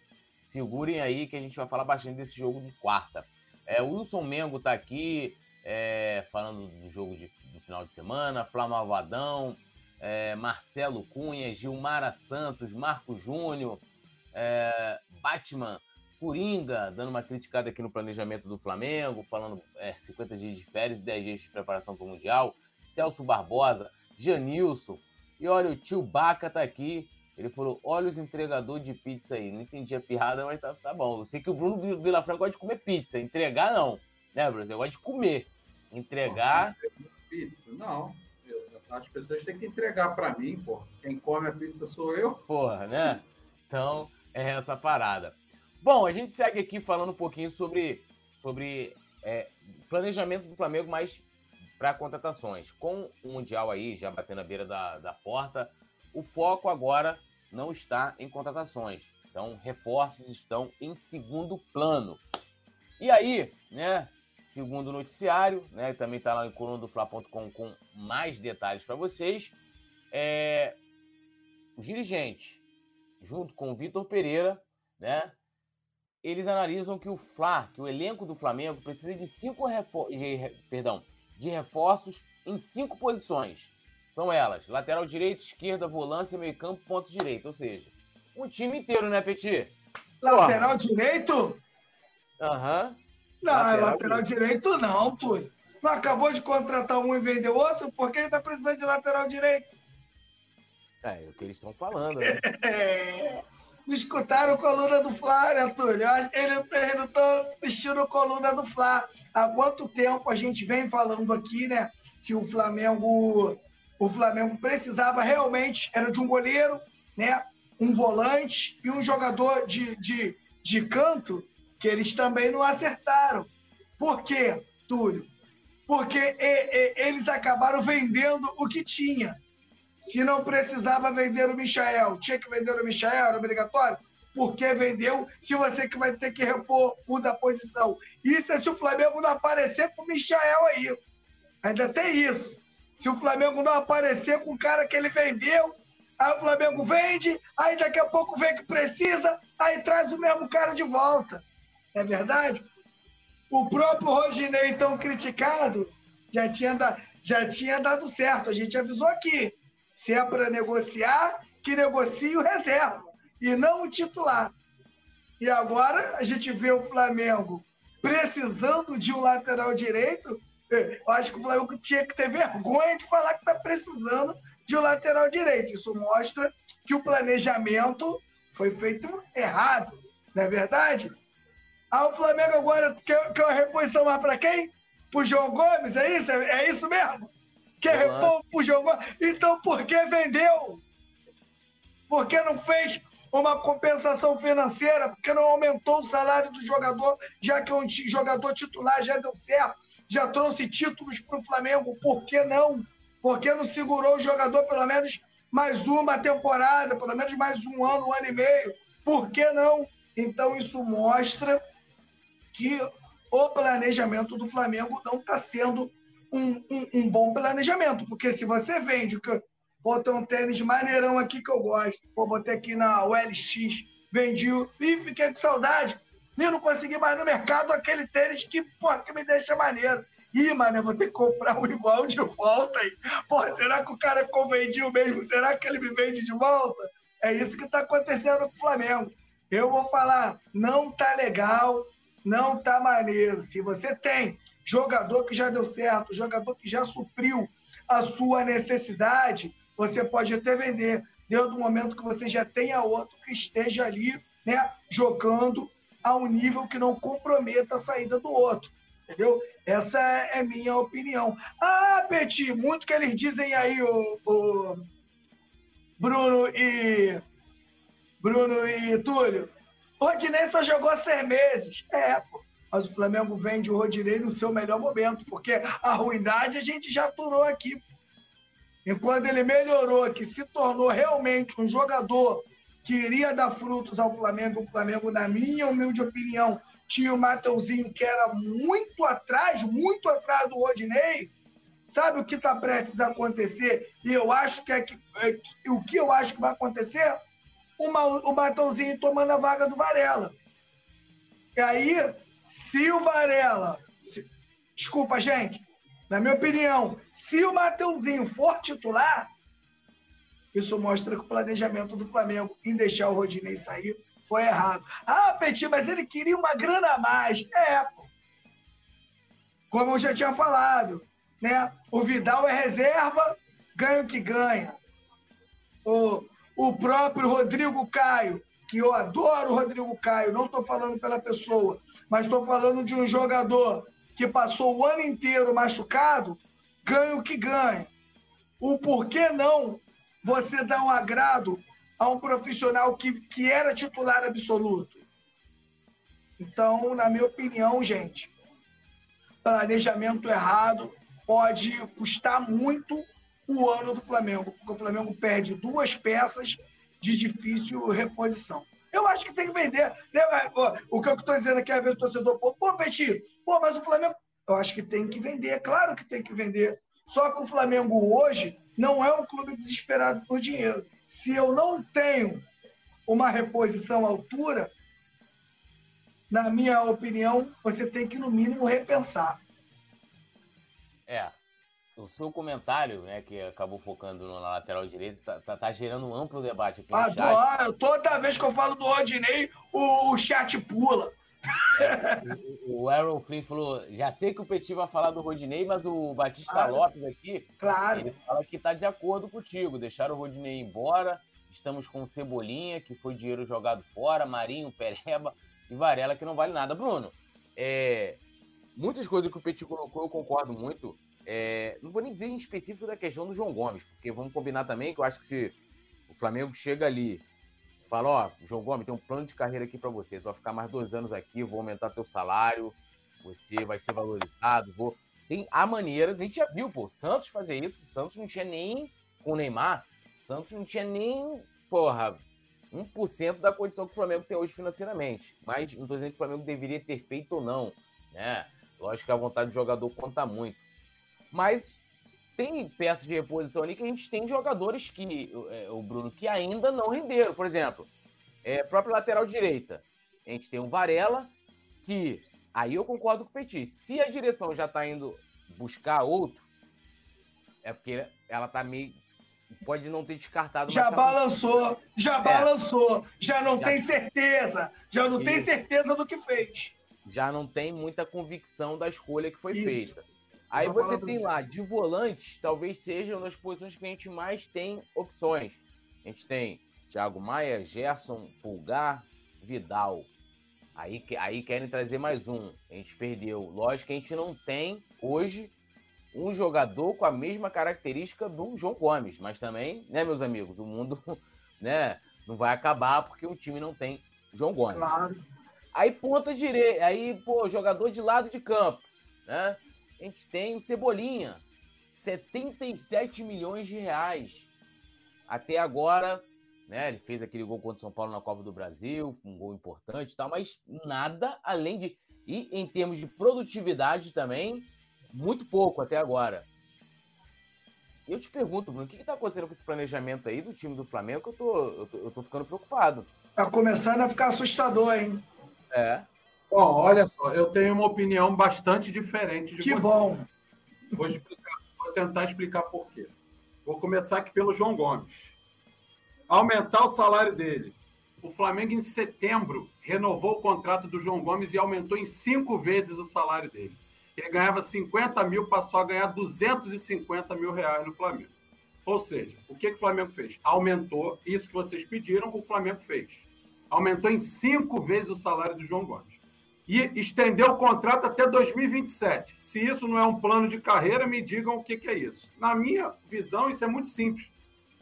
segurem aí que a gente vai falar bastante desse jogo de quarta. É, o Wilson Mengo está aqui é, falando do jogo de, do final de semana, Flávio Avadão, é, Marcelo Cunha, Gilmara Santos, Marco Júnior, é, Batman Coringa, dando uma criticada aqui no planejamento do Flamengo, falando é, 50 dias de férias e 10 dias de preparação para o Mundial. Celso Barbosa, Janilson. E olha, o tio Baca tá aqui. Ele falou: olha os entregadores de pizza aí. Não entendi a piada, mas tá, tá bom. Eu sei que o Bruno Vilafranca gosta de comer pizza. Entregar, não. Né, Bruno? Ele gosta de comer. Entregar. Pizza? Não. as pessoas têm que entregar para mim, pô. Quem come a pizza sou eu. Porra, né? Então, é essa parada. Bom, a gente segue aqui falando um pouquinho sobre, sobre é, planejamento do Flamengo, mas para contratações. Com o Mundial aí já batendo a beira da, da porta, o foco agora não está em contratações. Então, reforços estão em segundo plano. E aí, né, segundo noticiário, né, também está lá em colunadofla.com com mais detalhes para vocês, é, os dirigentes, junto com o Vitor Pereira, né, eles analisam que o Fla, que o elenco do Flamengo precisa de cinco reforços, perdão, de reforços em cinco posições. São elas: lateral direito, esquerda, volância, meio campo, ponto direito. Ou seja, um time inteiro, né, Petit? Lateral Porra. direito? Aham. Uhum. Não, lateral, lateral direito. direito não, Túlio. Não acabou de contratar um e vender outro? Por que tá precisando de lateral direito? É, é o que eles estão falando, né? é. Não escutaram Coluna do Fla, né, Túlio? Eles não estão assistindo Coluna do Fla. Há quanto tempo a gente vem falando aqui, né? Que o Flamengo, o Flamengo precisava realmente, era de um goleiro, né? Um volante e um jogador de, de, de canto, que eles também não acertaram. Por quê, Túlio? Porque e, e, eles acabaram vendendo o que tinha. Se não precisava vender o Michael, tinha que vender o Michael, era obrigatório? Por que vendeu se você que vai ter que repor o da posição? Isso é se o Flamengo não aparecer com o Michael aí. Ainda tem isso. Se o Flamengo não aparecer com o cara que ele vendeu, aí o Flamengo vende, aí daqui a pouco vê que precisa, aí traz o mesmo cara de volta. É verdade? O próprio Roginei, tão criticado, já tinha, da, já tinha dado certo. A gente avisou aqui. Se é para negociar, que negocie o reserva e não o titular. E agora a gente vê o Flamengo precisando de um lateral direito. Eu acho que o Flamengo tinha que ter vergonha de falar que está precisando de um lateral direito. Isso mostra que o planejamento foi feito errado, não é verdade? Ah, o Flamengo agora quer, quer uma reposição mais para quem? Para o João Gomes, é isso? É, é isso mesmo? Quer repor para o João Gomes? Então por que vendeu? Por que não fez uma compensação financeira? Por que não aumentou o salário do jogador, já que um jogador titular já deu certo? Já trouxe títulos para o Flamengo, por que não? Por que não segurou o jogador pelo menos mais uma temporada, pelo menos mais um ano, um ano e meio? Por que não? Então isso mostra que o planejamento do Flamengo não está sendo um, um, um, bom planejamento. Porque se você vende, que botei um tênis maneirão aqui que eu gosto, vou botar aqui na OLX, vendi e fiquei com saudade. E não consegui mais no mercado aquele tênis que, porra, que me deixa maneiro. Ih, mano, eu vou ter que comprar um igual de volta. Aí. Porra, será que o cara convendiu mesmo? Será que ele me vende de volta? É isso que está acontecendo com o Flamengo. Eu vou falar, não tá legal, não tá maneiro. Se você tem jogador que já deu certo, jogador que já supriu a sua necessidade, você pode até vender, dentro do momento que você já tenha outro que esteja ali, né, jogando a um nível que não comprometa a saída do outro. Entendeu? Essa é minha opinião. Ah, Peti, muito que eles dizem aí, o, o Bruno e Bruno e Túlio, Rodinei só jogou seis meses. É, pô. Mas o Flamengo vende o Rodinei no seu melhor momento, porque a ruindade a gente já aturou aqui. E quando ele melhorou, que se tornou realmente um jogador que iria dar frutos ao Flamengo, o Flamengo, na minha humilde opinião, tinha o Mateuzinho que era muito atrás, muito atrás do Rodinei. Sabe o que está prestes a acontecer? E eu acho que, é que é, o que eu acho que vai acontecer? uma, o Matãozinho tomando a vaga do Varela. E aí, se o Varela. Se, desculpa, gente. Na minha opinião, se o Mateuzinho for titular, isso mostra que o planejamento do Flamengo em deixar o Rodinei sair foi errado. Ah, Petit, mas ele queria uma grana a mais. É, pô. Como eu já tinha falado, né? O Vidal é reserva, ganha o que ganha. O, o próprio Rodrigo Caio, que eu adoro o Rodrigo Caio, não estou falando pela pessoa, mas estou falando de um jogador que passou o ano inteiro machucado, ganha o que ganha. O porquê não você dar um agrado a um profissional que, que era titular absoluto? Então, na minha opinião, gente, planejamento errado pode custar muito o ano do Flamengo, porque o Flamengo perde duas peças de difícil reposição. Eu acho que tem que vender. Né? O que eu estou dizendo aqui, às vezes o torcedor, pô, Petit, pô, mas o Flamengo. Eu acho que tem que vender, claro que tem que vender. Só que o Flamengo hoje não é um clube desesperado por dinheiro. Se eu não tenho uma reposição à altura, na minha opinião, você tem que, no mínimo, repensar. É, o seu comentário, né, que acabou focando na lateral direita, tá, tá, tá gerando um amplo debate aqui no Adoro. chat. Toda vez que eu falo do Rodinei, o, o chat pula. O, o Aaron Flynn falou: já sei que o Petit vai falar do Rodinei, mas o Batista claro. Lopes aqui, claro. ele fala que tá de acordo contigo. Deixaram o Rodinei embora. Estamos com Cebolinha, que foi dinheiro jogado fora, Marinho, Pereba e Varela, que não vale nada. Bruno, é, muitas coisas que o Petit colocou, eu concordo muito. É, não vou nem dizer em específico da questão do João Gomes, porque vamos combinar também que eu acho que se o Flamengo chega ali, fala, ó, João Gomes, tem um plano de carreira aqui para você, tu vai ficar mais dois anos aqui, vou aumentar teu salário, você vai ser valorizado, vou... Tem há maneiras, a gente já viu, pô, Santos fazer isso, Santos não tinha nem com o Neymar, Santos não tinha nem, porra, 1% da condição que o Flamengo tem hoje financeiramente. Mas não estou dizendo que o Flamengo deveria ter feito ou não, né? Lógico que a vontade do jogador conta muito. Mas tem peças de reposição ali que a gente tem jogadores que, é, o Bruno, que ainda não renderam. Por exemplo, é, própria lateral direita. A gente tem o Varela, que aí eu concordo com o Petit. Se a direção já está indo buscar outro, é porque ela está meio. Pode não ter descartado. Já balançou, já é. balançou, já não já... tem certeza, já não Isso. tem certeza do que fez. Já não tem muita convicção da escolha que foi Isso. feita. Aí você tem lá, de volante, talvez seja uma das posições que a gente mais tem opções. A gente tem Thiago Maia, Gerson, Pulgar, Vidal. Aí, aí querem trazer mais um. A gente perdeu. Lógico que a gente não tem hoje um jogador com a mesma característica do João Gomes. Mas também, né, meus amigos, o mundo né, não vai acabar porque o time não tem João Gomes. Claro. Aí ponta direita, aí, pô, jogador de lado de campo, né? A gente tem o Cebolinha, 77 milhões de reais. Até agora, né? Ele fez aquele gol contra o São Paulo na Copa do Brasil, um gol importante e tal, mas nada além de. E em termos de produtividade também, muito pouco até agora. Eu te pergunto, Bruno, o que está acontecendo com esse planejamento aí do time do Flamengo? Que eu tô, eu tô, eu tô ficando preocupado. Tá começando a ficar assustador, hein? É. Bom, olha só, eu tenho uma opinião bastante diferente de que você. Que bom! Vou, explicar, vou tentar explicar por quê. Vou começar aqui pelo João Gomes. Aumentar o salário dele. O Flamengo, em setembro, renovou o contrato do João Gomes e aumentou em cinco vezes o salário dele. Ele ganhava 50 mil, passou a ganhar 250 mil reais no Flamengo. Ou seja, o que, que o Flamengo fez? Aumentou isso que vocês pediram, o Flamengo fez. Aumentou em cinco vezes o salário do João Gomes e estender o contrato até 2027. Se isso não é um plano de carreira, me digam o que, que é isso. Na minha visão, isso é muito simples.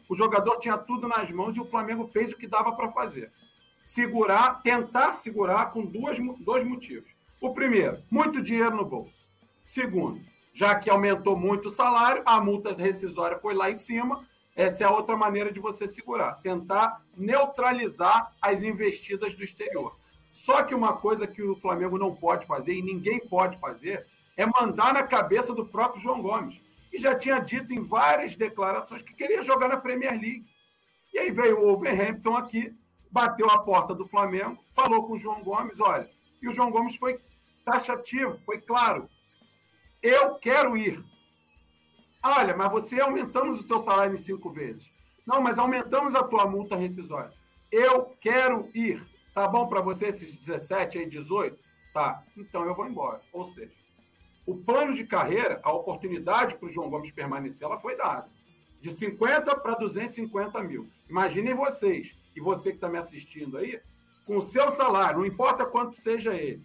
O jogador tinha tudo nas mãos e o Flamengo fez o que dava para fazer. Segurar, tentar segurar com duas, dois motivos. O primeiro, muito dinheiro no bolso. Segundo, já que aumentou muito o salário, a multa rescisória foi lá em cima. Essa é a outra maneira de você segurar, tentar neutralizar as investidas do exterior. Só que uma coisa que o Flamengo não pode fazer e ninguém pode fazer é mandar na cabeça do próprio João Gomes. E já tinha dito em várias declarações que queria jogar na Premier League. E aí veio o Wolverhampton aqui, bateu a porta do Flamengo, falou com o João Gomes, olha, e o João Gomes foi taxativo, foi claro. Eu quero ir. Olha, mas você aumentamos o teu salário em cinco vezes. Não, mas aumentamos a tua multa rescisória. Eu quero ir. Tá bom para você esses 17 aí, 18? Tá. Então eu vou embora. Ou seja, o plano de carreira, a oportunidade para o João Gomes permanecer, ela foi dada. De 50 para 250 mil. Imaginem vocês, e você que está me assistindo aí, com o seu salário, não importa quanto seja ele,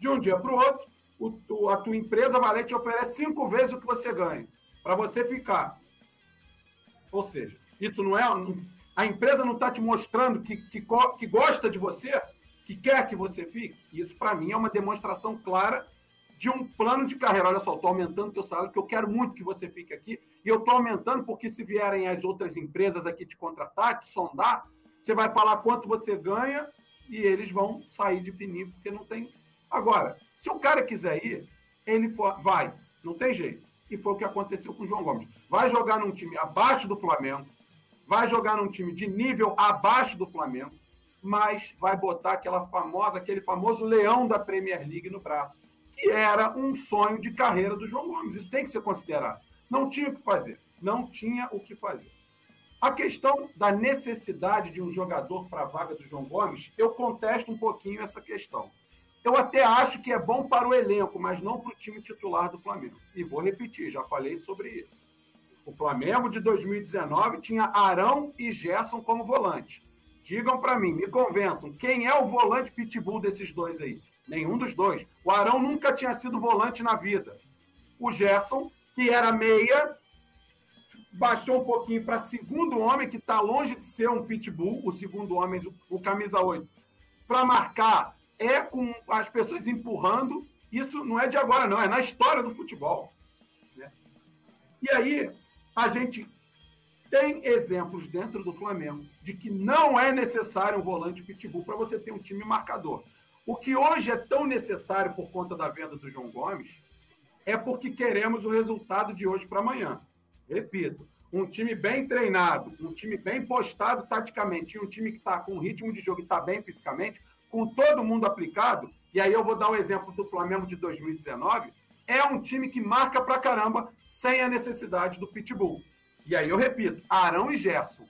de um dia para o outro, a tua empresa vai lá e te oferece cinco vezes o que você ganha, para você ficar. Ou seja, isso não é, a empresa não está te mostrando que, que, que gosta de você, que quer que você fique. Isso, para mim, é uma demonstração clara de um plano de carreira. Olha só, estou aumentando o teu salário, porque eu quero muito que você fique aqui. E eu estou aumentando porque se vierem as outras empresas aqui te contratar, te sondar, você vai falar quanto você ganha e eles vão sair de fininho, porque não tem. Agora, se o cara quiser ir, ele for... vai. Não tem jeito. E foi o que aconteceu com o João Gomes. Vai jogar num time abaixo do Flamengo, vai jogar num time de nível abaixo do Flamengo, mas vai botar aquela famosa, aquele famoso leão da Premier League no braço, que era um sonho de carreira do João Gomes. Isso tem que ser considerado. Não tinha o que fazer. Não tinha o que fazer. A questão da necessidade de um jogador para a vaga do João Gomes, eu contesto um pouquinho essa questão. Eu até acho que é bom para o elenco, mas não para o time titular do Flamengo. E vou repetir, já falei sobre isso. O Flamengo de 2019 tinha Arão e Gerson como volante. Digam para mim, me convençam, quem é o volante pitbull desses dois aí? Nenhum dos dois. O Arão nunca tinha sido volante na vida. O Gerson, que era meia, baixou um pouquinho para segundo homem, que está longe de ser um pitbull, o segundo homem, o camisa 8, para marcar é com as pessoas empurrando. Isso não é de agora, não, é na história do futebol. Né? E aí, a gente Tem exemplos dentro do Flamengo de que não é necessário um volante pitbull para você ter um time marcador. O que hoje é tão necessário por conta da venda do João Gomes é porque queremos o resultado de hoje para amanhã. Repito, um time bem treinado, um time bem postado taticamente, um time que está com ritmo de jogo e está bem fisicamente, com todo mundo aplicado, e aí eu vou dar o um exemplo do Flamengo de 2019, é um time que marca pra caramba sem a necessidade do pitbull. E aí eu repito, Arão e Gerson.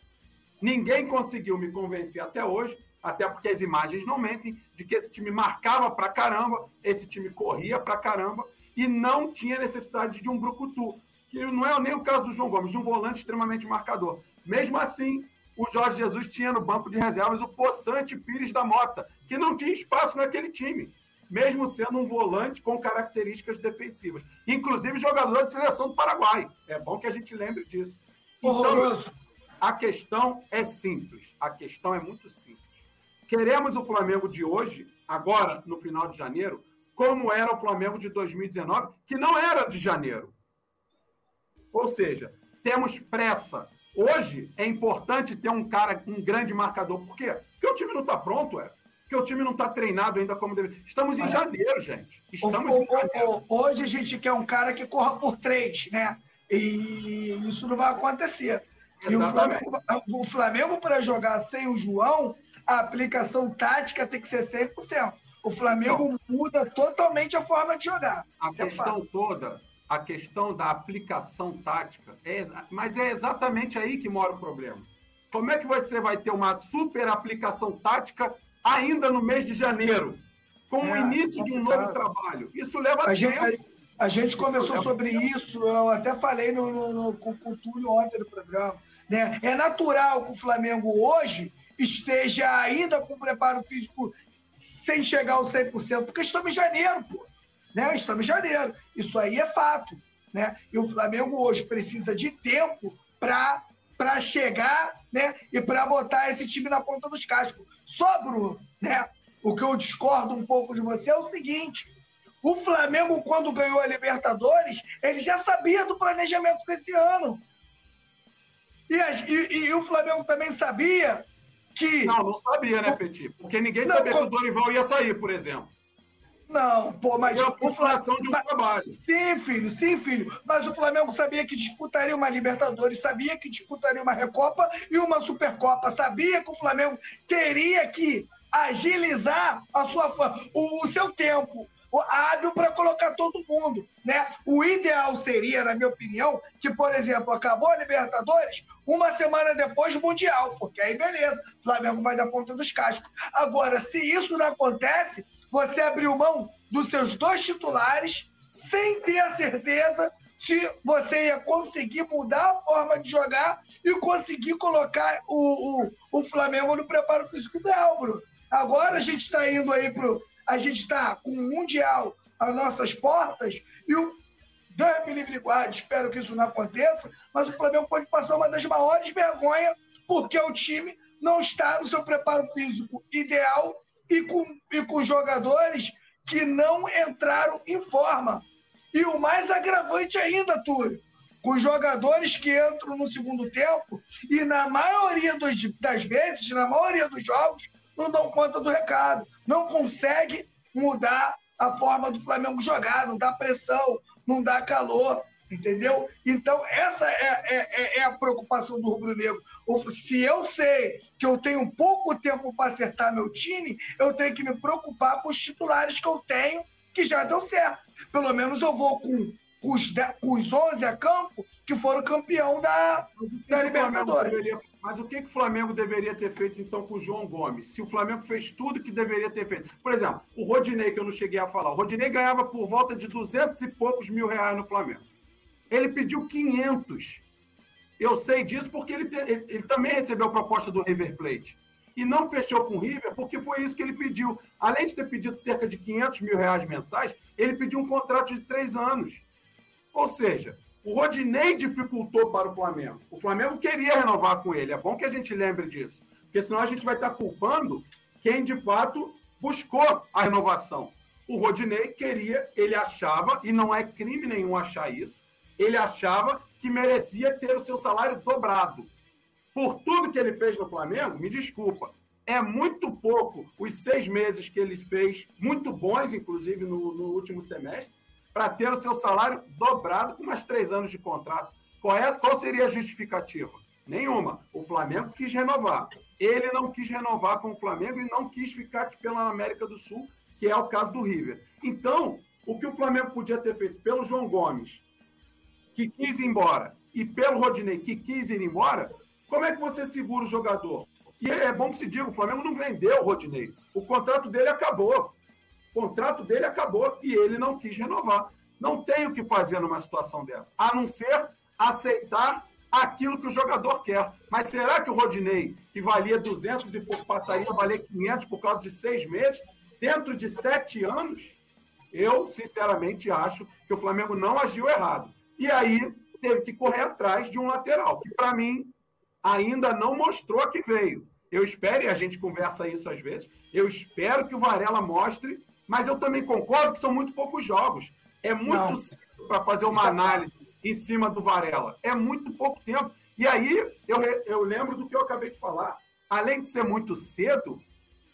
Ninguém conseguiu me convencer até hoje, até porque as imagens não mentem, de que esse time marcava pra caramba, esse time corria pra caramba e não tinha necessidade de um brucutu, que não é nem o caso do João Gomes, de um volante extremamente marcador. Mesmo assim, o Jorge Jesus tinha no banco de reservas o Poçante Pires da Mota, que não tinha espaço naquele time, mesmo sendo um volante com características defensivas. Inclusive jogador de seleção do Paraguai. É bom que a gente lembre disso. Então, a questão é simples. A questão é muito simples. Queremos o Flamengo de hoje, agora, no final de janeiro, como era o Flamengo de 2019, que não era de janeiro. Ou seja, temos pressa. Hoje é importante ter um cara, um grande marcador. Por quê? Porque o time não está pronto, é. Porque o time não está treinado ainda como deve. Estamos em janeiro, gente. Estamos o, em janeiro. Hoje a gente quer um cara que corra por três, né? E isso não vai acontecer. E o Flamengo, o Flamengo para jogar sem o João, a aplicação tática tem que ser 100%. O Flamengo não. muda totalmente a forma de jogar. A Você questão fala. toda, a questão da aplicação tática, é, mas é exatamente aí que mora o problema. Como é que você vai ter uma super aplicação tática ainda no mês de janeiro, com é, o início de um novo trabalho? Isso leva a tempo. Gente, a gente conversou sobre isso, eu até falei no, no, no, com o Túlio ontem no programa. Né? É natural que o Flamengo hoje esteja ainda com preparo físico sem chegar ao 100%, porque estamos em janeiro, pô. Né? Estamos em janeiro. Isso aí é fato. Né? E o Flamengo hoje precisa de tempo para chegar né? e para botar esse time na ponta dos cascos. Só, Bruno, né? o que eu discordo um pouco de você é o seguinte: o Flamengo, quando ganhou a Libertadores, ele já sabia do planejamento desse ano. E, e, e o Flamengo também sabia que. Não, não sabia, né, Petit? Porque ninguém não, sabia que o Dorival ia sair, por exemplo. Não, pô, mas. É a população de um trabalho. Sim, filho, sim, filho. Mas o Flamengo sabia que disputaria uma Libertadores, sabia que disputaria uma Recopa e uma Supercopa. Sabia que o Flamengo teria que agilizar a sua, o, o seu tempo hábil para colocar todo mundo, né? O ideal seria, na minha opinião, que, por exemplo, acabou a Libertadores, uma semana depois o Mundial, porque aí beleza, o Flamengo vai dar ponta dos cascos. Agora, se isso não acontece, você abriu mão dos seus dois titulares sem ter a certeza se você ia conseguir mudar a forma de jogar e conseguir colocar o, o, o Flamengo no preparo físico ideal, Bruno. Agora a gente está indo aí pro, a gente está com o Mundial às nossas portas e o Deus me livre espero que isso não aconteça, mas o Flamengo pode passar uma das maiores vergonhas porque o time não está no seu preparo físico ideal e com, e com jogadores que não entraram em forma. E o mais agravante ainda, Túlio, com jogadores que entram no segundo tempo e, na maioria dos, das vezes, na maioria dos jogos, não dão conta do recado, não consegue mudar a forma do Flamengo jogar, não dá pressão, não dá calor, entendeu? Então, essa é, é, é, é a preocupação do rubro-negro. Se eu sei que eu tenho pouco tempo para acertar meu time, eu tenho que me preocupar com os titulares que eu tenho, que já deu certo. Pelo menos eu vou com, com, os, com os 11 a campo que foram campeão da, da Libertadores. Mas o que, que o Flamengo deveria ter feito, então, com o João Gomes? Se o Flamengo fez tudo que deveria ter feito. Por exemplo, o Rodinei, que eu não cheguei a falar. O Rodinei ganhava por volta de 200 e poucos mil reais no Flamengo. Ele pediu 500. Eu sei disso porque ele, te, ele, ele também recebeu a proposta do River Plate. E não fechou com o River porque foi isso que ele pediu. Além de ter pedido cerca de 500 mil reais mensais, ele pediu um contrato de três anos. Ou seja, o Rodinei dificultou para o Flamengo. O Flamengo queria renovar com ele. É bom que a gente lembre disso. Porque senão a gente vai estar culpando quem de fato buscou a renovação. O Rodinei queria, ele achava, e não é crime nenhum achar isso, ele achava que merecia ter o seu salário dobrado. Por tudo que ele fez no Flamengo, me desculpa, é muito pouco os seis meses que ele fez, muito bons, inclusive, no, no último semestre, para ter o seu salário dobrado com mais três anos de contrato. Qual, é, qual seria a justificativa? Nenhuma. O Flamengo quis renovar. Ele não quis renovar com o Flamengo e não quis ficar aqui pela América do Sul, que é o caso do River. Então, o que o Flamengo podia ter feito pelo João Gomes, que quis ir embora, e pelo Rodinei, que quis ir embora, como é que você segura o jogador? E é bom que se diga, o Flamengo não vendeu o Rodinei. O contrato dele acabou. O contrato dele acabou e ele não quis renovar. Não tem o que fazer numa situação dessa, a não ser aceitar aquilo que o jogador quer. Mas será que o Rodinei, que valia 200 e pouco, passaria a valer 500 por causa de seis meses, dentro de sete anos? Eu, sinceramente, acho que o Flamengo não agiu errado. E aí teve que correr atrás de um lateral, que para mim ainda não mostrou que veio. Eu espero, e a gente conversa isso às vezes, eu espero que o Varela mostre, mas eu também concordo que são muito poucos jogos. É muito cedo para fazer uma é análise em cima do Varela. É muito pouco tempo. E aí eu, eu lembro do que eu acabei de falar. Além de ser muito cedo,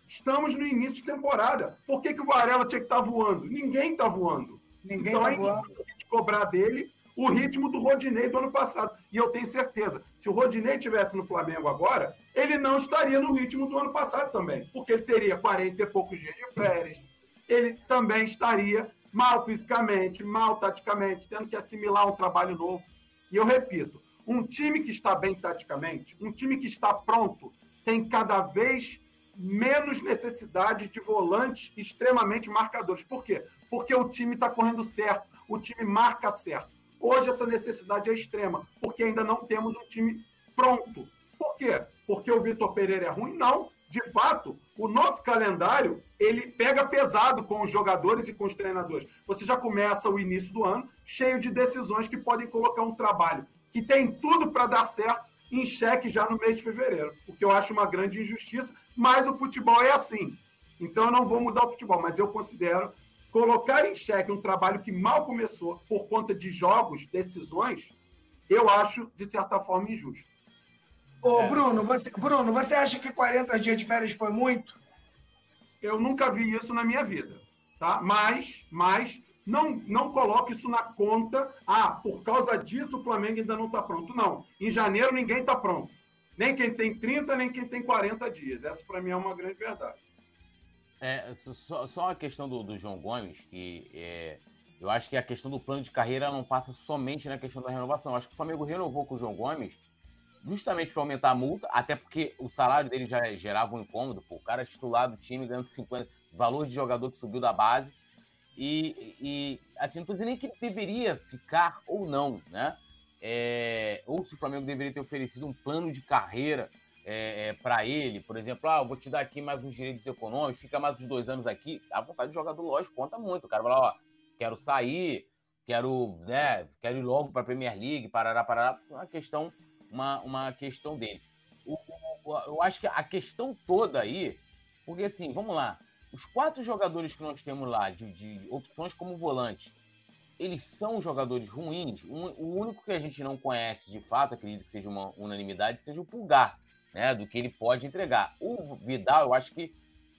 estamos no início de temporada. Por que, que o Varela tinha que estar tá voando? Ninguém está voando. Ninguém então tá a, gente, voando. a gente cobrar dele o ritmo do Rodinei do ano passado. E eu tenho certeza, se o Rodinei tivesse no Flamengo agora, ele não estaria no ritmo do ano passado também, porque ele teria 40 e poucos dias de férias, ele também estaria mal fisicamente, mal taticamente, tendo que assimilar um trabalho novo. E eu repito, um time que está bem taticamente, um time que está pronto, tem cada vez menos necessidade de volantes extremamente marcadores. Por quê? Porque o time está correndo certo, o time marca certo. Hoje essa necessidade é extrema, porque ainda não temos um time pronto. Por quê? Porque o Vitor Pereira é ruim? Não. De fato, o nosso calendário ele pega pesado com os jogadores e com os treinadores. Você já começa o início do ano cheio de decisões que podem colocar um trabalho que tem tudo para dar certo em xeque já no mês de fevereiro, o que eu acho uma grande injustiça, mas o futebol é assim. Então eu não vou mudar o futebol, mas eu considero colocar em xeque um trabalho que mal começou por conta de jogos, decisões, eu acho, de certa forma, injusto. Ô, é. Bruno, você, Bruno, você acha que 40 dias de férias foi muito? Eu nunca vi isso na minha vida, tá? Mas, mas não, não coloque isso na conta. Ah, por causa disso o Flamengo ainda não está pronto. Não. Em janeiro ninguém está pronto. Nem quem tem 30, nem quem tem 40 dias. Essa para mim é uma grande verdade. É, só, só a questão do, do João Gomes, que é, eu acho que a questão do plano de carreira não passa somente na questão da renovação. Eu acho que o Flamengo renovou com o João Gomes justamente para aumentar a multa, até porque o salário dele já gerava um incômodo. Pô, o cara é titular do time ganhando 50, valor de jogador que subiu da base. E, e assim, não estou dizendo nem que ele deveria ficar ou não, né? É, ou se o Flamengo deveria ter oferecido um plano de carreira é, é, para ele, por exemplo, ah, eu vou te dar aqui mais uns direitos econômicos, fica mais uns dois anos aqui, a vontade de jogador, lógico, conta muito. O cara vai lá, ó, quero sair, quero, né, quero ir logo para a Premier League, parará, parará, uma questão, uma, uma questão dele. O, o, eu acho que a questão toda aí, porque assim, vamos lá, os quatro jogadores que nós temos lá, de, de opções como volante, eles são jogadores ruins. Um, o único que a gente não conhece de fato, acredito que seja uma unanimidade, seja o Pulgar né, do que ele pode entregar. O Vidal, eu acho que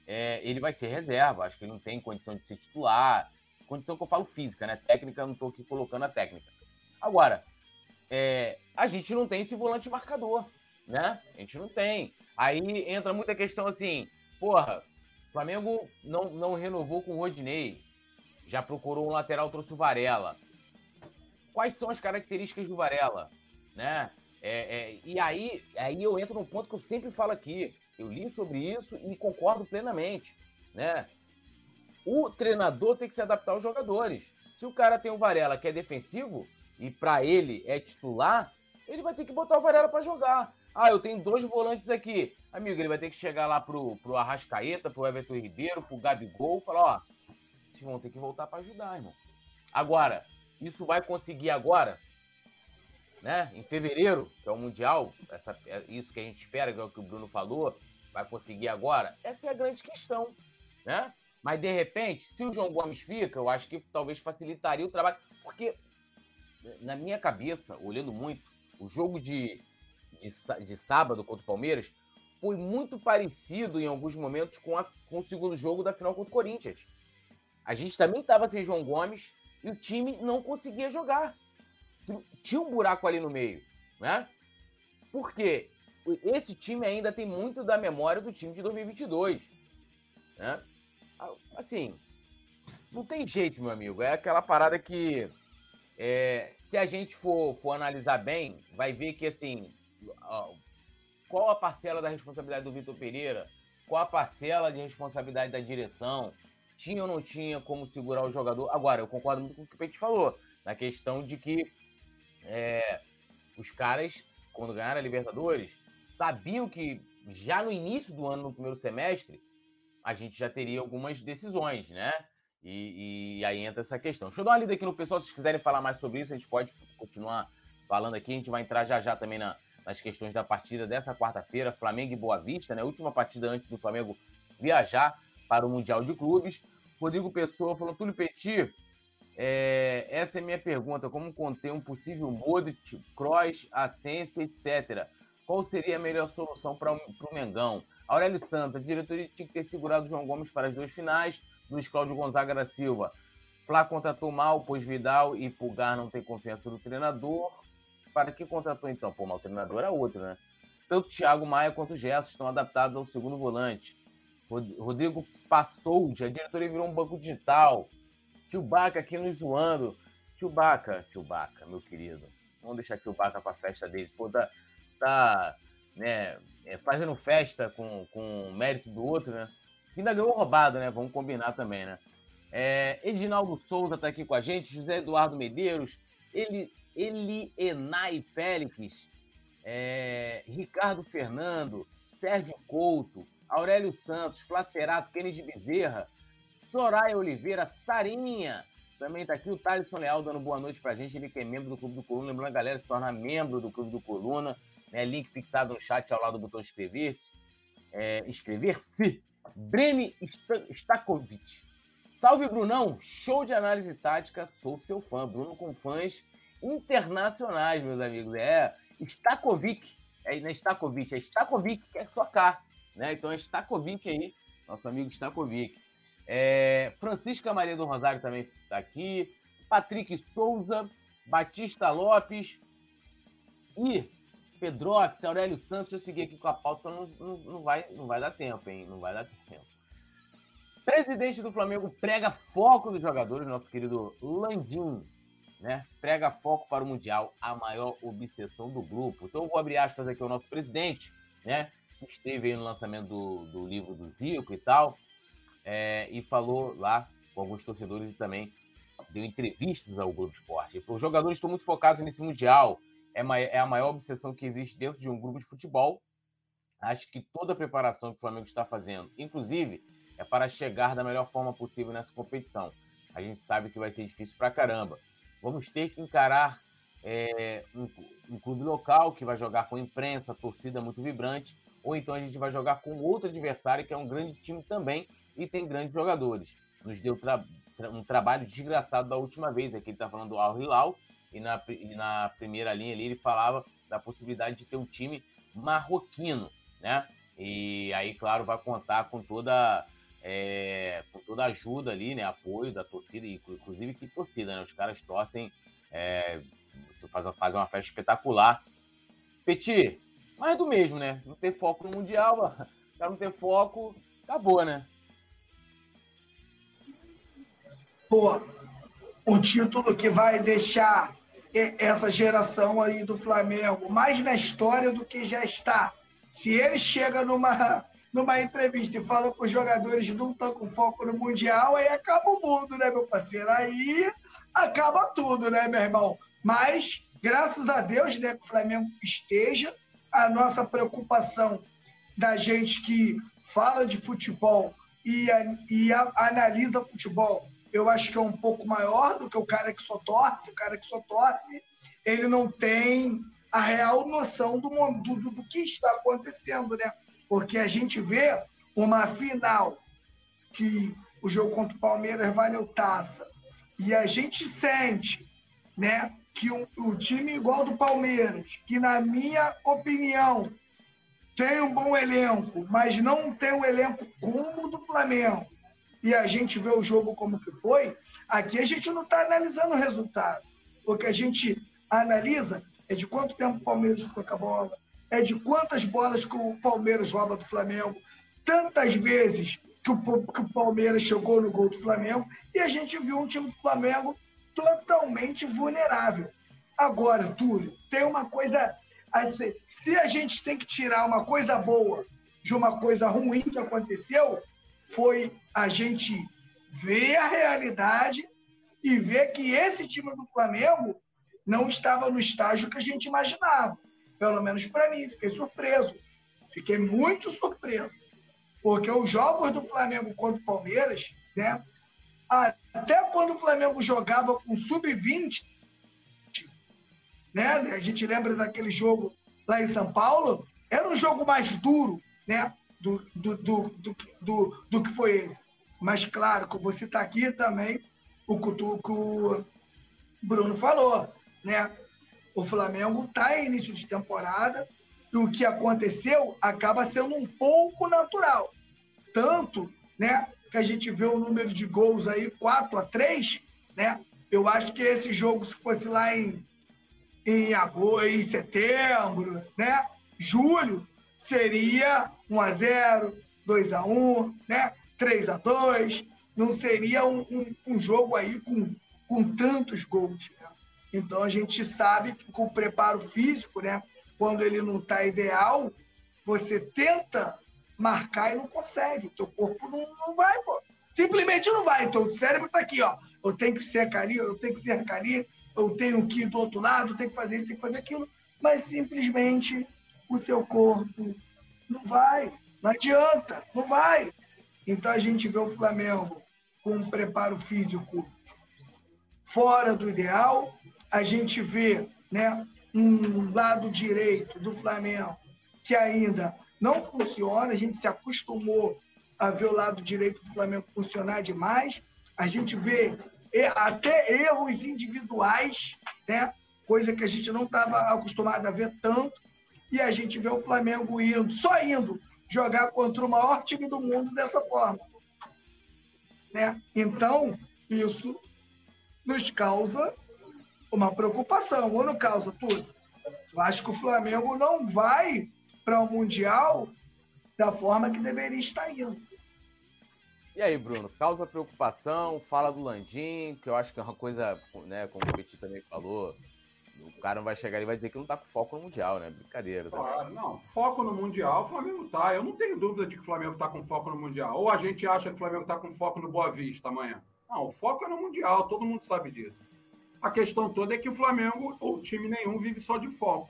é, ele vai ser reserva, acho que ele não tem condição de ser titular, condição que eu falo física, né? Técnica, não estou aqui colocando a técnica. Agora, é, a gente não tem esse volante marcador, né? A gente não tem. Aí entra muita questão assim, porra, Flamengo não, não renovou com o Rodinei, já procurou um lateral, trouxe o Varela. Quais são as características do Varela, né? É, é, e aí, aí eu entro num ponto que eu sempre falo aqui. Eu li sobre isso e concordo plenamente. Né? O treinador tem que se adaptar aos jogadores. Se o cara tem um Varela que é defensivo e para ele é titular, ele vai ter que botar o Varela para jogar. Ah, eu tenho dois volantes aqui. Amigo, ele vai ter que chegar lá pro, pro Arrascaeta, pro Everton Ribeiro, pro Gabigol, falar, ó, vocês vão ter que voltar para ajudar, irmão. Agora, isso vai conseguir agora? Né? Em fevereiro, que é o Mundial, essa, é isso que a gente espera, que é o que o Bruno falou, vai conseguir agora? Essa é a grande questão, né? Mas de repente, se o João Gomes fica, eu acho que talvez facilitaria o trabalho, porque na minha cabeça, olhando muito, o jogo de, de, de sábado contra o Palmeiras foi muito parecido em alguns momentos com, a, com o segundo jogo da final contra o Corinthians. A gente também estava sem João Gomes e o time não conseguia jogar. Tinha um buraco ali no meio, né? Porque esse time ainda tem muito da memória do time de 2022, né? Assim, não tem jeito, meu amigo. É aquela parada que é, se a gente for, for analisar bem, vai ver que assim, qual a parcela da responsabilidade do Vitor Pereira, qual a parcela de responsabilidade da direção, tinha ou não tinha como segurar o jogador. Agora, eu concordo muito com o que o Pete falou, na questão de que é, os caras, quando ganharam a Libertadores, sabiam que já no início do ano, no primeiro semestre, a gente já teria algumas decisões, né? E, e, aí entra essa questão. Deixa eu dar uma lida aqui no pessoal, se vocês quiserem falar mais sobre isso, a gente pode continuar falando aqui. A gente vai entrar já já também na, nas questões da partida desta quarta-feira, Flamengo e Boa Vista, né? Última partida antes do Flamengo viajar para o Mundial de Clubes. Rodrigo Pessoa falou: Túlio Petit, é, essa é minha pergunta. Como conter um possível Modric, Kroos, Ascenso, etc. Qual seria a melhor solução para o Mengão? Aurélio Santos, a diretoria tinha que ter segurado o João Gomes para as duas finais. Luiz Cláudio Gonzaga da Silva. Flá contratou mal, pois Vidal e Pulgar não tem confiança do treinador. Para que contratou então? Pô, mas o treinador é outro, né? Tanto Thiago Maia quanto Gerson estão adaptados ao segundo volante. Rodrigo passou, a diretoria virou um banco digital. Chewbacca aqui nos zoando. Chewbacca, Chewbacca, meu querido. Vamos deixar Chewbacca para a festa dele. Pô, tá, tá né, é, fazendo festa com, com o mérito do outro, né? Ainda ganhou roubado, né? Vamos combinar também, né? É, Edinaldo Souza tá aqui com a gente, José Eduardo Medeiros, ele, ele Enai Félix, é, Ricardo Fernando, Sérgio Couto, Aurélio Santos, Flacerato, Kennedy Bezerra, Soraya Oliveira, Sarinha, também tá aqui o Thaleson Leal dando boa noite pra gente, ele que é membro do Clube do Coluna, lembrando a galera se tornar membro do Clube do Coluna, né, link fixado no chat ao lado do botão inscrever-se, é, inscrever-se, Brene Stakovic. Salve, Brunão! Show de análise tática, sou seu fã. Bruno com fãs internacionais, meus amigos. É Stakovic, é, não é Stakovic, é Stakovic, que é. Né? Então é Stakovic aí, nosso amigo Stakovic. É, Francisca Maria do Rosário também está aqui. Patrick Souza, Batista Lopes e Pedroff, Aurélio Santos, eu segui aqui com a pauta, não, não, não, vai, não vai dar tempo, hein? Não vai dar tempo. Presidente do Flamengo prega foco dos jogadores, nosso querido Landim, né? Prega foco para o Mundial, a maior obsessão do grupo. Então eu vou abrir aspas aqui ao nosso presidente, né? Esteve aí no lançamento do, do livro do Zico e tal, é, e falou lá com alguns torcedores e também deu entrevistas ao Globo Esporte. Os jogadores estão muito focados nesse Mundial é, é a maior obsessão que existe dentro de um grupo de futebol. Acho que toda a preparação que o Flamengo está fazendo, inclusive, é para chegar da melhor forma possível nessa competição. A gente sabe que vai ser difícil pra caramba. Vamos ter que encarar é, um, um, clube local que vai jogar com imprensa, torcida muito vibrante, ou então a gente vai jogar com outro adversário que é um grande time também e tem grandes jogadores. Nos deu tra um trabalho desgraçado da última vez. Aqui ele está falando do Al Hilal, e na, e na primeira linha ali ele falava da possibilidade de ter um time marroquino, né? E aí, claro, vai contar com toda é, com toda ajuda ali, né? Apoio da torcida, inclusive que torcida, né? Os caras torcem, é, faz, faz uma festa espetacular. Petit, mais do mesmo, né? Não ter foco no Mundial, não ter foco, acabou, né? Pô, um título que vai deixar essa geração aí do Flamengo mais na história do que já está. Se ele chega numa, numa entrevista e fala para os jogadores não estão com foco no Mundial, aí acaba o mundo, né, meu parceiro? Aí acaba tudo, né, meu irmão? Mas, graças a Deus, né, que o Flamengo esteja, a nossa preocupação da gente que fala de futebol e, e a, analisa futebol eu acho que é um pouco maior do que o cara que só torce. O cara que só torce, ele não tem a real noção do, do, do que está acontecendo, né? Porque a gente vê uma final que o jogo contra o Palmeiras valeu taça. E a gente sente, né, que o, o time igual do Palmeiras, que na minha opinião tem um bom elenco, mas não tem um elenco como o do Flamengo, e a gente vê o jogo como que foi, aqui a gente não está analisando o resultado. O que a gente analisa é de quanto tempo o Palmeiras ficou com a bola, é de quantas bolas que o Palmeiras rouba do Flamengo, tantas vezes que o, que o Palmeiras chegou no gol do Flamengo, e a gente viu um time do Flamengo totalmente vulnerável. Agora, Túlio, tem uma coisa. Assim, se a gente tem que tirar uma coisa boa de uma coisa ruim que aconteceu, foi a gente ver a realidade e ver que esse time do Flamengo não estava no estágio que a gente imaginava. Pelo menos para mim, fiquei surpreso. Fiquei muito surpreso. Porque os jogos do Flamengo contra o Palmeiras, né? Até quando o Flamengo jogava com sub-20, né? A gente lembra daquele jogo lá em São Paulo, era um jogo mais duro, né? Do, do, do, do, do, do que foi esse. Mas, claro, como você está aqui também, o que o Bruno falou, né? O Flamengo está em início de temporada e o que aconteceu acaba sendo um pouco natural. Tanto, né, que a gente vê o número de gols aí 4 a 3, né? Eu acho que esse jogo se fosse lá em em agosto, em setembro, né? Julho seria 1 a 0, 2 a 1, né? 3 a 2, não seria um, um, um jogo aí com, com tantos gols. Né? Então a gente sabe que com o preparo físico, né? Quando ele não está ideal, você tenta marcar e não consegue. Teu corpo não, não vai, pô. Simplesmente não vai. Então o cérebro está aqui, ó. Eu tenho que cercar ali, eu tenho que cercar ali, eu tenho que ir do outro lado, tenho que fazer isso, tenho que fazer aquilo. Mas simplesmente o seu corpo não vai. Não adianta, não vai. Então a gente vê o Flamengo com um preparo físico fora do ideal, a gente vê né, um lado direito do Flamengo que ainda não funciona, a gente se acostumou a ver o lado direito do Flamengo funcionar demais, a gente vê até erros individuais, né, coisa que a gente não estava acostumado a ver tanto, e a gente vê o Flamengo indo, só indo jogar contra o maior time do mundo dessa forma. Né? Então, isso nos causa uma preocupação, ou não causa tudo. Eu acho que o Flamengo não vai para o Mundial da forma que deveria estar indo. E aí, Bruno, causa preocupação, fala do Landim, que eu acho que é uma coisa, né, como o Petit também falou, o cara não vai chegar e vai dizer que não tá com foco no Mundial, né? Brincadeira. Claro, não. Foco no Mundial, o Flamengo tá. Eu não tenho dúvida de que o Flamengo tá com foco no Mundial. Ou a gente acha que o Flamengo tá com foco no Boa Vista amanhã. Não, o foco é no Mundial, todo mundo sabe disso. A questão toda é que o Flamengo, ou time nenhum, vive só de foco.